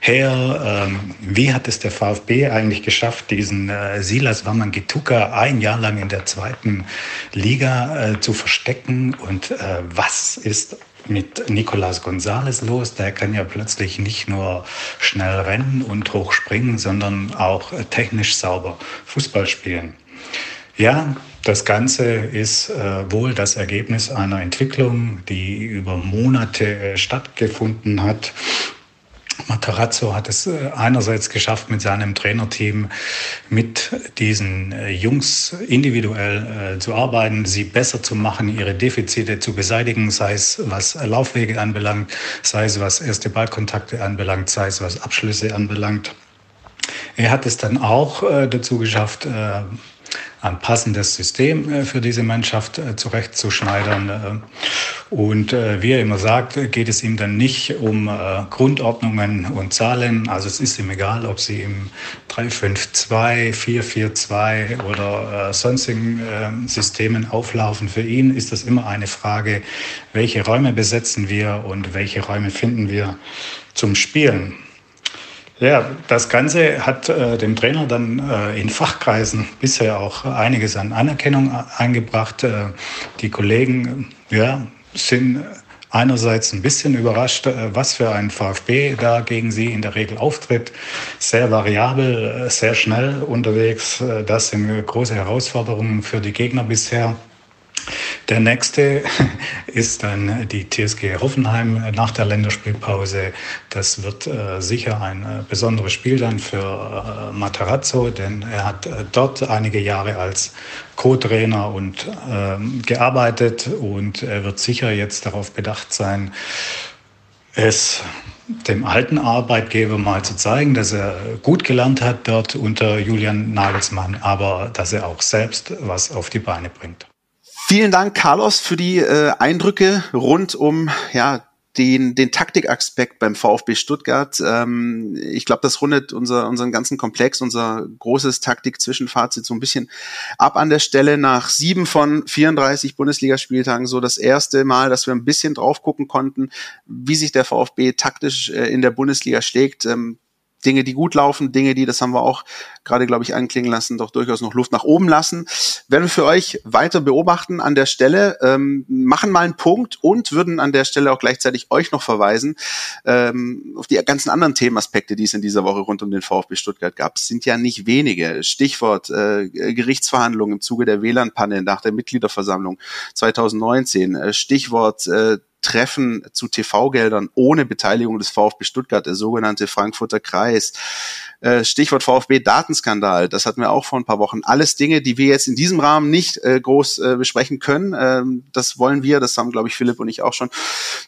her? Ähm, wie hat es der VfB eigentlich geschafft, diesen äh, Silas Wamangituka ein Jahr lang in der zweiten Liga äh, zu verstecken? Und was ist mit Nicolas González los. Der kann ja plötzlich nicht nur schnell rennen und hoch springen, sondern auch technisch sauber Fußball spielen. Ja, das Ganze ist äh, wohl das Ergebnis einer Entwicklung, die über Monate äh, stattgefunden hat Matarazzo hat es äh, einerseits geschafft, mit seinem Trainerteam mit diesen äh, Jungs individuell äh, zu arbeiten, sie besser zu machen, ihre Defizite zu beseitigen, sei es was Laufwege anbelangt, sei es was erste Ballkontakte anbelangt, sei es was Abschlüsse anbelangt. Er hat es dann auch dazu geschafft, ein passendes System äh, für diese Mannschaft äh, zurechtzuschneidern. Äh, und wie er immer sagt, geht es ihm dann nicht um Grundordnungen und Zahlen. Also es ist ihm egal, ob sie im 352, 442 oder sonstigen Systemen auflaufen. Für ihn ist das immer eine Frage, welche Räume besetzen wir und welche Räume finden wir zum Spielen. Ja, das Ganze hat äh, dem Trainer dann äh, in Fachkreisen bisher auch einiges an Anerkennung eingebracht. Äh, die Kollegen ja, sind einerseits ein bisschen überrascht, äh, was für ein VfB da gegen sie in der Regel auftritt. Sehr variabel, äh, sehr schnell unterwegs. Äh, das sind große Herausforderungen für die Gegner bisher. Der nächste [LAUGHS] ist dann die TSG Hoffenheim nach der Länderspielpause. Das wird äh, sicher ein äh, besonderes Spiel dann für äh, Matarazzo, denn er hat äh, dort einige Jahre als Co-Trainer und ähm, gearbeitet und er wird sicher jetzt darauf bedacht sein, es dem alten Arbeitgeber mal zu zeigen, dass er gut gelernt hat dort unter Julian Nagelsmann, aber dass er auch selbst was auf die Beine bringt. Vielen Dank, Carlos, für die äh, Eindrücke rund um ja, den, den Taktikaspekt beim VfB Stuttgart. Ähm, ich glaube, das rundet unser, unseren ganzen Komplex, unser großes Taktik-Zwischenfazit so ein bisschen ab an der Stelle nach sieben von 34 Bundesligaspieltagen. So das erste Mal, dass wir ein bisschen drauf gucken konnten, wie sich der VfB taktisch äh, in der Bundesliga schlägt. Ähm, Dinge, die gut laufen, Dinge, die, das haben wir auch gerade, glaube ich, anklingen lassen, doch durchaus noch Luft nach oben lassen. Werden wir für euch weiter beobachten an der Stelle, ähm, machen mal einen Punkt und würden an der Stelle auch gleichzeitig euch noch verweisen ähm, auf die ganzen anderen Themenaspekte, die es in dieser Woche rund um den VfB Stuttgart gab. Es sind ja nicht wenige. Stichwort äh, Gerichtsverhandlungen im Zuge der WLAN-Panne nach der Mitgliederversammlung 2019. Äh, Stichwort äh, Treffen zu TV-Geldern ohne Beteiligung des VfB Stuttgart, der sogenannte Frankfurter Kreis. Äh, Stichwort VfB-Datenskandal, das hatten wir auch vor ein paar Wochen. Alles Dinge, die wir jetzt in diesem Rahmen nicht äh, groß äh, besprechen können. Ähm, das wollen wir, das haben, glaube ich, Philipp und ich auch schon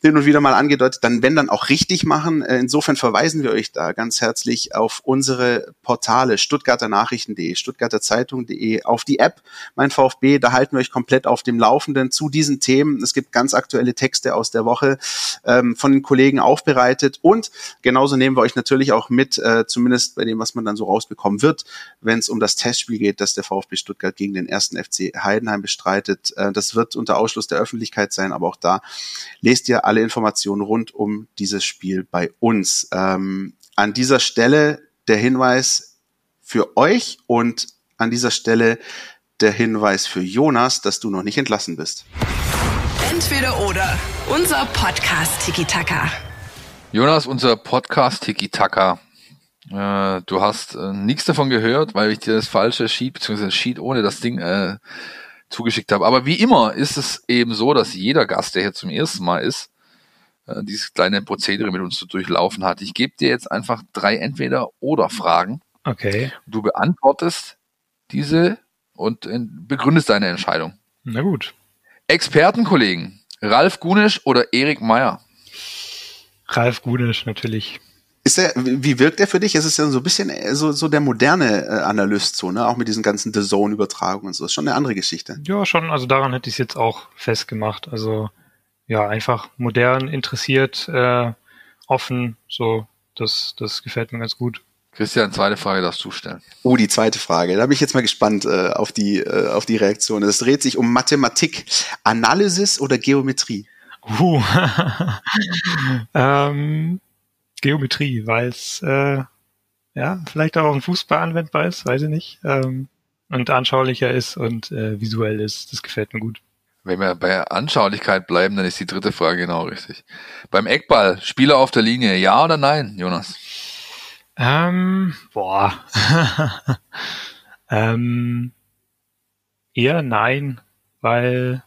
hin und wieder mal angedeutet, dann wenn dann auch richtig machen. insofern verweisen wir euch da ganz herzlich auf unsere Portale stuttgarter Nachrichten.de, stuttgarter Zeitung.de, auf die App Mein VfB, da halten wir euch komplett auf dem Laufenden zu diesen Themen. Es gibt ganz aktuelle Texte aus der Woche ähm, von den Kollegen aufbereitet und genauso nehmen wir euch natürlich auch mit, äh, zumindest bei dem, was man dann so rausbekommen wird, wenn es um das Testspiel geht, das der VfB Stuttgart gegen den ersten FC Heidenheim bestreitet. Äh, das wird unter Ausschluss der Öffentlichkeit sein, aber auch da lest ihr alle Informationen rund um dieses Spiel bei uns. Ähm, an dieser Stelle der Hinweis für euch und an dieser Stelle der Hinweis für Jonas, dass du noch nicht entlassen bist. Entweder oder. Unser Podcast Tiki Taka. Jonas, unser Podcast Tiki Taka äh, du hast äh, nichts davon gehört, weil ich dir das falsche Sheet bzw. Sheet ohne das Ding äh, zugeschickt habe. Aber wie immer ist es eben so, dass jeder Gast, der hier zum ersten Mal ist, äh, dieses kleine Prozedere mit uns zu durchlaufen hat. Ich gebe dir jetzt einfach drei Entweder-Oder-Fragen. Okay. Du beantwortest diese und äh, begründest deine Entscheidung. Na gut. Expertenkollegen, Ralf Gunisch oder Erik Meyer? Ralf Gunisch, natürlich. Ist er, wie wirkt er für dich? Es ist ja so ein bisschen äh, so, so der moderne äh, Analyst, so, ne? Auch mit diesen ganzen The Zone-Übertragungen und so. Das ist schon eine andere Geschichte. Ja, schon. Also daran hätte ich es jetzt auch festgemacht. Also ja, einfach modern, interessiert, äh, offen. So, das, das gefällt mir ganz gut. Christian, zweite Frage darfst du stellen. Oh, die zweite Frage. Da bin ich jetzt mal gespannt äh, auf, die, äh, auf die Reaktion. Es dreht sich um Mathematik, Analysis oder Geometrie? Uh. [LAUGHS] ähm, Geometrie, weil es äh, ja vielleicht auch im Fußball anwendbar ist, weiß ich nicht. Ähm, und anschaulicher ist und äh, visuell ist. Das gefällt mir gut. Wenn wir bei Anschaulichkeit bleiben, dann ist die dritte Frage genau richtig. Beim Eckball, Spieler auf der Linie, ja oder nein, Jonas? Ähm, boah. [LAUGHS] ähm, eher nein, weil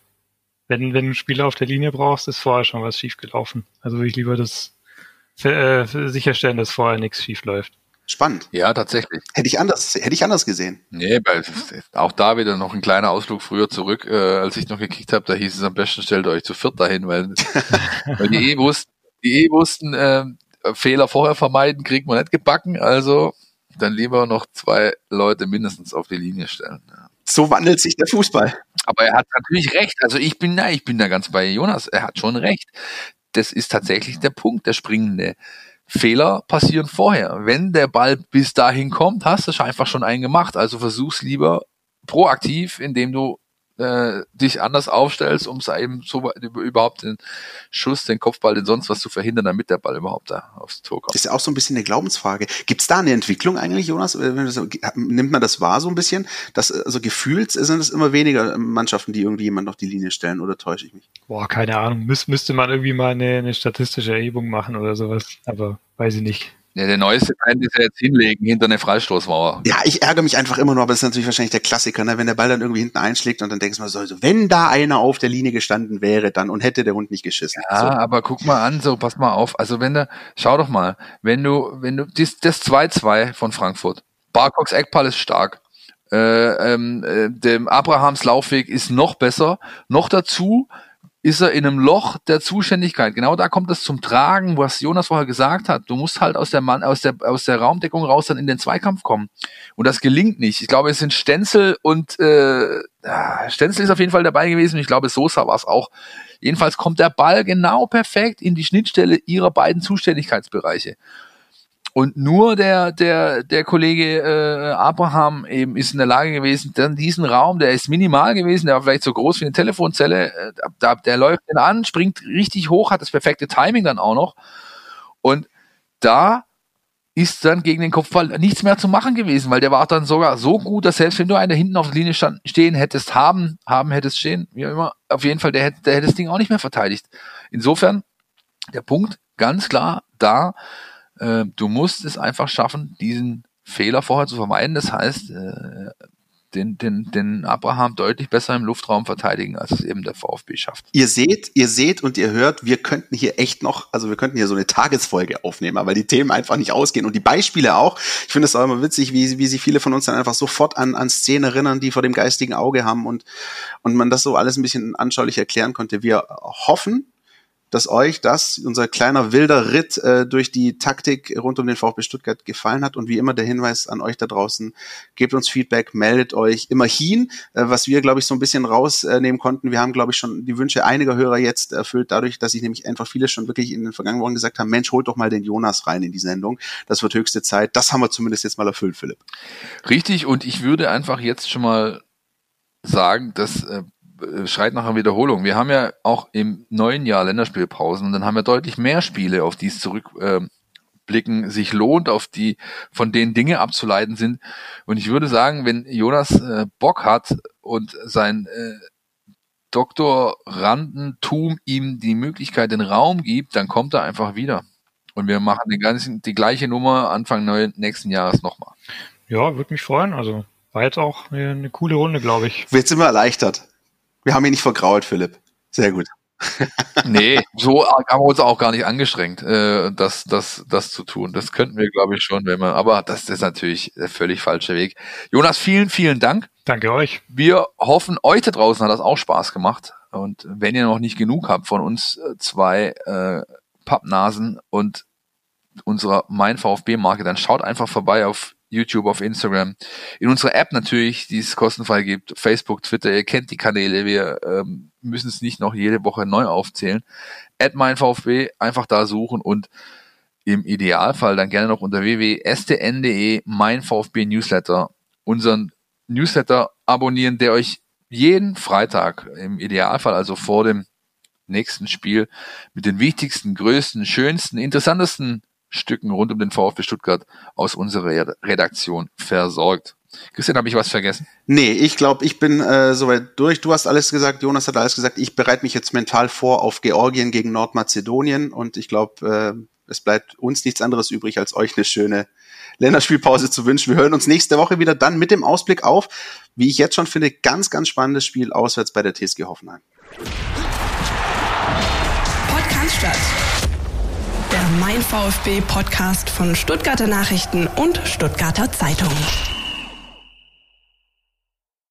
wenn, wenn du einen Spieler auf der Linie brauchst, ist vorher schon was schiefgelaufen. Also will ich lieber das äh, sicherstellen, dass vorher nichts schief läuft. Spannend. Ja, tatsächlich. Hätte ich anders, hätte ich anders gesehen. Nee, weil auch da wieder noch ein kleiner Ausflug früher zurück, äh, als ich noch gekickt habe, da hieß es am besten, stellt euch zu viert dahin, weil, [LAUGHS] weil die eh wussten, die eh wussten, äh, Fehler vorher vermeiden, kriegt man nicht gebacken, also dann lieber noch zwei Leute mindestens auf die Linie stellen. Ja. So wandelt sich der Fußball. Aber er hat natürlich recht. Also ich bin, na, ich bin da ganz bei Jonas. Er hat schon recht. Das ist tatsächlich der Punkt, der springende. Fehler passieren vorher. Wenn der Ball bis dahin kommt, hast du einfach schon einen gemacht. Also versuch's lieber proaktiv, indem du äh, dich anders aufstellst, um es eben so überhaupt den Schuss, den Kopfball, den sonst was zu verhindern, damit der Ball überhaupt da aufs Tor kommt. Das ist ja auch so ein bisschen eine Glaubensfrage. Gibt es da eine Entwicklung eigentlich, Jonas? Nimmt man das wahr so ein bisschen? Dass, also gefühlt sind es immer weniger Mannschaften, die irgendwie jemand auf die Linie stellen, oder täusche ich mich? Boah, keine Ahnung. Müs müsste man irgendwie mal eine, eine statistische Erhebung machen oder sowas. Aber weiß ich nicht. Ja, der neueste Trend ist ja jetzt hinlegen hinter eine Freistoßmauer. Ja, ich ärgere mich einfach immer nur, aber das ist natürlich wahrscheinlich der Klassiker, ne? wenn der Ball dann irgendwie hinten einschlägt und dann denkst du mal so, also, wenn da einer auf der Linie gestanden wäre, dann und hätte der Hund nicht geschissen. Ja, so. aber guck mal an, so pass mal auf. Also wenn du, schau doch mal, wenn du, wenn du, das, das 2-2 von Frankfurt, Barcocks Eckball ist stark. Äh, ähm, äh, dem Abrahams Laufweg ist noch besser. Noch dazu ist er in einem Loch der Zuständigkeit. Genau da kommt es zum Tragen, was Jonas vorher gesagt hat. Du musst halt aus der Mann, aus der, aus der Raumdeckung raus dann in den Zweikampf kommen. Und das gelingt nicht. Ich glaube, es sind Stenzel und äh, Stenzel ist auf jeden Fall dabei gewesen. Ich glaube, Sosa war es auch. Jedenfalls kommt der Ball genau perfekt in die Schnittstelle ihrer beiden Zuständigkeitsbereiche. Und nur der, der, der Kollege äh, Abraham eben ist in der Lage gewesen, dann diesen Raum, der ist minimal gewesen, der war vielleicht so groß wie eine Telefonzelle, äh, da, der läuft den an, springt richtig hoch, hat das perfekte Timing dann auch noch. Und da ist dann gegen den Kopfball nichts mehr zu machen gewesen, weil der war dann sogar so gut, dass selbst wenn du einen da hinten auf der Linie stand, stehen hättest, haben, haben hättest stehen, wie immer, auf jeden Fall, der hätte, der hätte das Ding auch nicht mehr verteidigt. Insofern, der Punkt ganz klar da, äh, du musst es einfach schaffen, diesen Fehler vorher zu vermeiden. Das heißt, äh, den, den, den Abraham deutlich besser im Luftraum verteidigen, als es eben der VfB schafft. Ihr seht, ihr seht und ihr hört, wir könnten hier echt noch, also wir könnten hier so eine Tagesfolge aufnehmen, weil die Themen einfach nicht ausgehen und die Beispiele auch. Ich finde es auch immer witzig, wie, wie sich viele von uns dann einfach sofort an, an Szenen erinnern, die vor dem geistigen Auge haben und, und man das so alles ein bisschen anschaulich erklären konnte. Wir hoffen, dass euch das, unser kleiner wilder Ritt äh, durch die Taktik rund um den VfB Stuttgart gefallen hat. Und wie immer der Hinweis an euch da draußen, gebt uns Feedback, meldet euch immerhin, äh, was wir, glaube ich, so ein bisschen rausnehmen konnten. Wir haben, glaube ich, schon die Wünsche einiger Hörer jetzt erfüllt, dadurch, dass sich nämlich einfach viele schon wirklich in den vergangenen Wochen gesagt haben, Mensch, holt doch mal den Jonas rein in die Sendung. Das wird höchste Zeit. Das haben wir zumindest jetzt mal erfüllt, Philipp. Richtig, und ich würde einfach jetzt schon mal sagen, dass äh, schreit nach einer Wiederholung. Wir haben ja auch im neuen Jahr Länderspielpausen und dann haben wir deutlich mehr Spiele, auf die es zurückblicken, äh, sich lohnt, auf die von denen Dinge abzuleiten sind. Und ich würde sagen, wenn Jonas äh, Bock hat und sein äh, Doktorandentum ihm die Möglichkeit, den Raum gibt, dann kommt er einfach wieder. Und wir machen die, ganzen, die gleiche Nummer Anfang neuen, nächsten Jahres nochmal. Ja, würde mich freuen. Also war jetzt auch eine, eine coole Runde, glaube ich. Wird immer erleichtert. Wir haben ihn nicht vergrault, Philipp. Sehr gut. [LAUGHS] nee, so haben wir uns auch gar nicht angestrengt, äh, das, das, das zu tun. Das könnten wir, glaube ich, schon, wenn wir, aber das ist natürlich der völlig falsche Weg. Jonas, vielen, vielen Dank. Danke euch. Wir hoffen, euch da draußen hat das auch Spaß gemacht. Und wenn ihr noch nicht genug habt von uns äh, zwei äh, Pappnasen und unserer Mein VfB-Marke, dann schaut einfach vorbei auf YouTube, auf Instagram, in unserer App natürlich, die es kostenfrei gibt, Facebook, Twitter, ihr kennt die Kanäle, wir ähm, müssen es nicht noch jede Woche neu aufzählen. Add mein VfB, einfach da suchen und im Idealfall dann gerne noch unter www.stn.de mein VfB Newsletter unseren Newsletter abonnieren, der euch jeden Freitag, im Idealfall also vor dem nächsten Spiel, mit den wichtigsten, größten, schönsten, interessantesten Stücken rund um den VfB Stuttgart aus unserer Redaktion versorgt. Christian, habe ich was vergessen? Nee, ich glaube, ich bin äh, soweit durch. Du hast alles gesagt, Jonas hat alles gesagt. Ich bereite mich jetzt mental vor auf Georgien gegen Nordmazedonien und ich glaube, äh, es bleibt uns nichts anderes übrig, als euch eine schöne Länderspielpause zu wünschen. Wir hören uns nächste Woche wieder dann mit dem Ausblick auf, wie ich jetzt schon finde, ganz, ganz spannendes Spiel auswärts bei der TSG Hoffenheim. Podcast statt. Mein VfB Podcast von Stuttgarter Nachrichten und Stuttgarter Zeitung.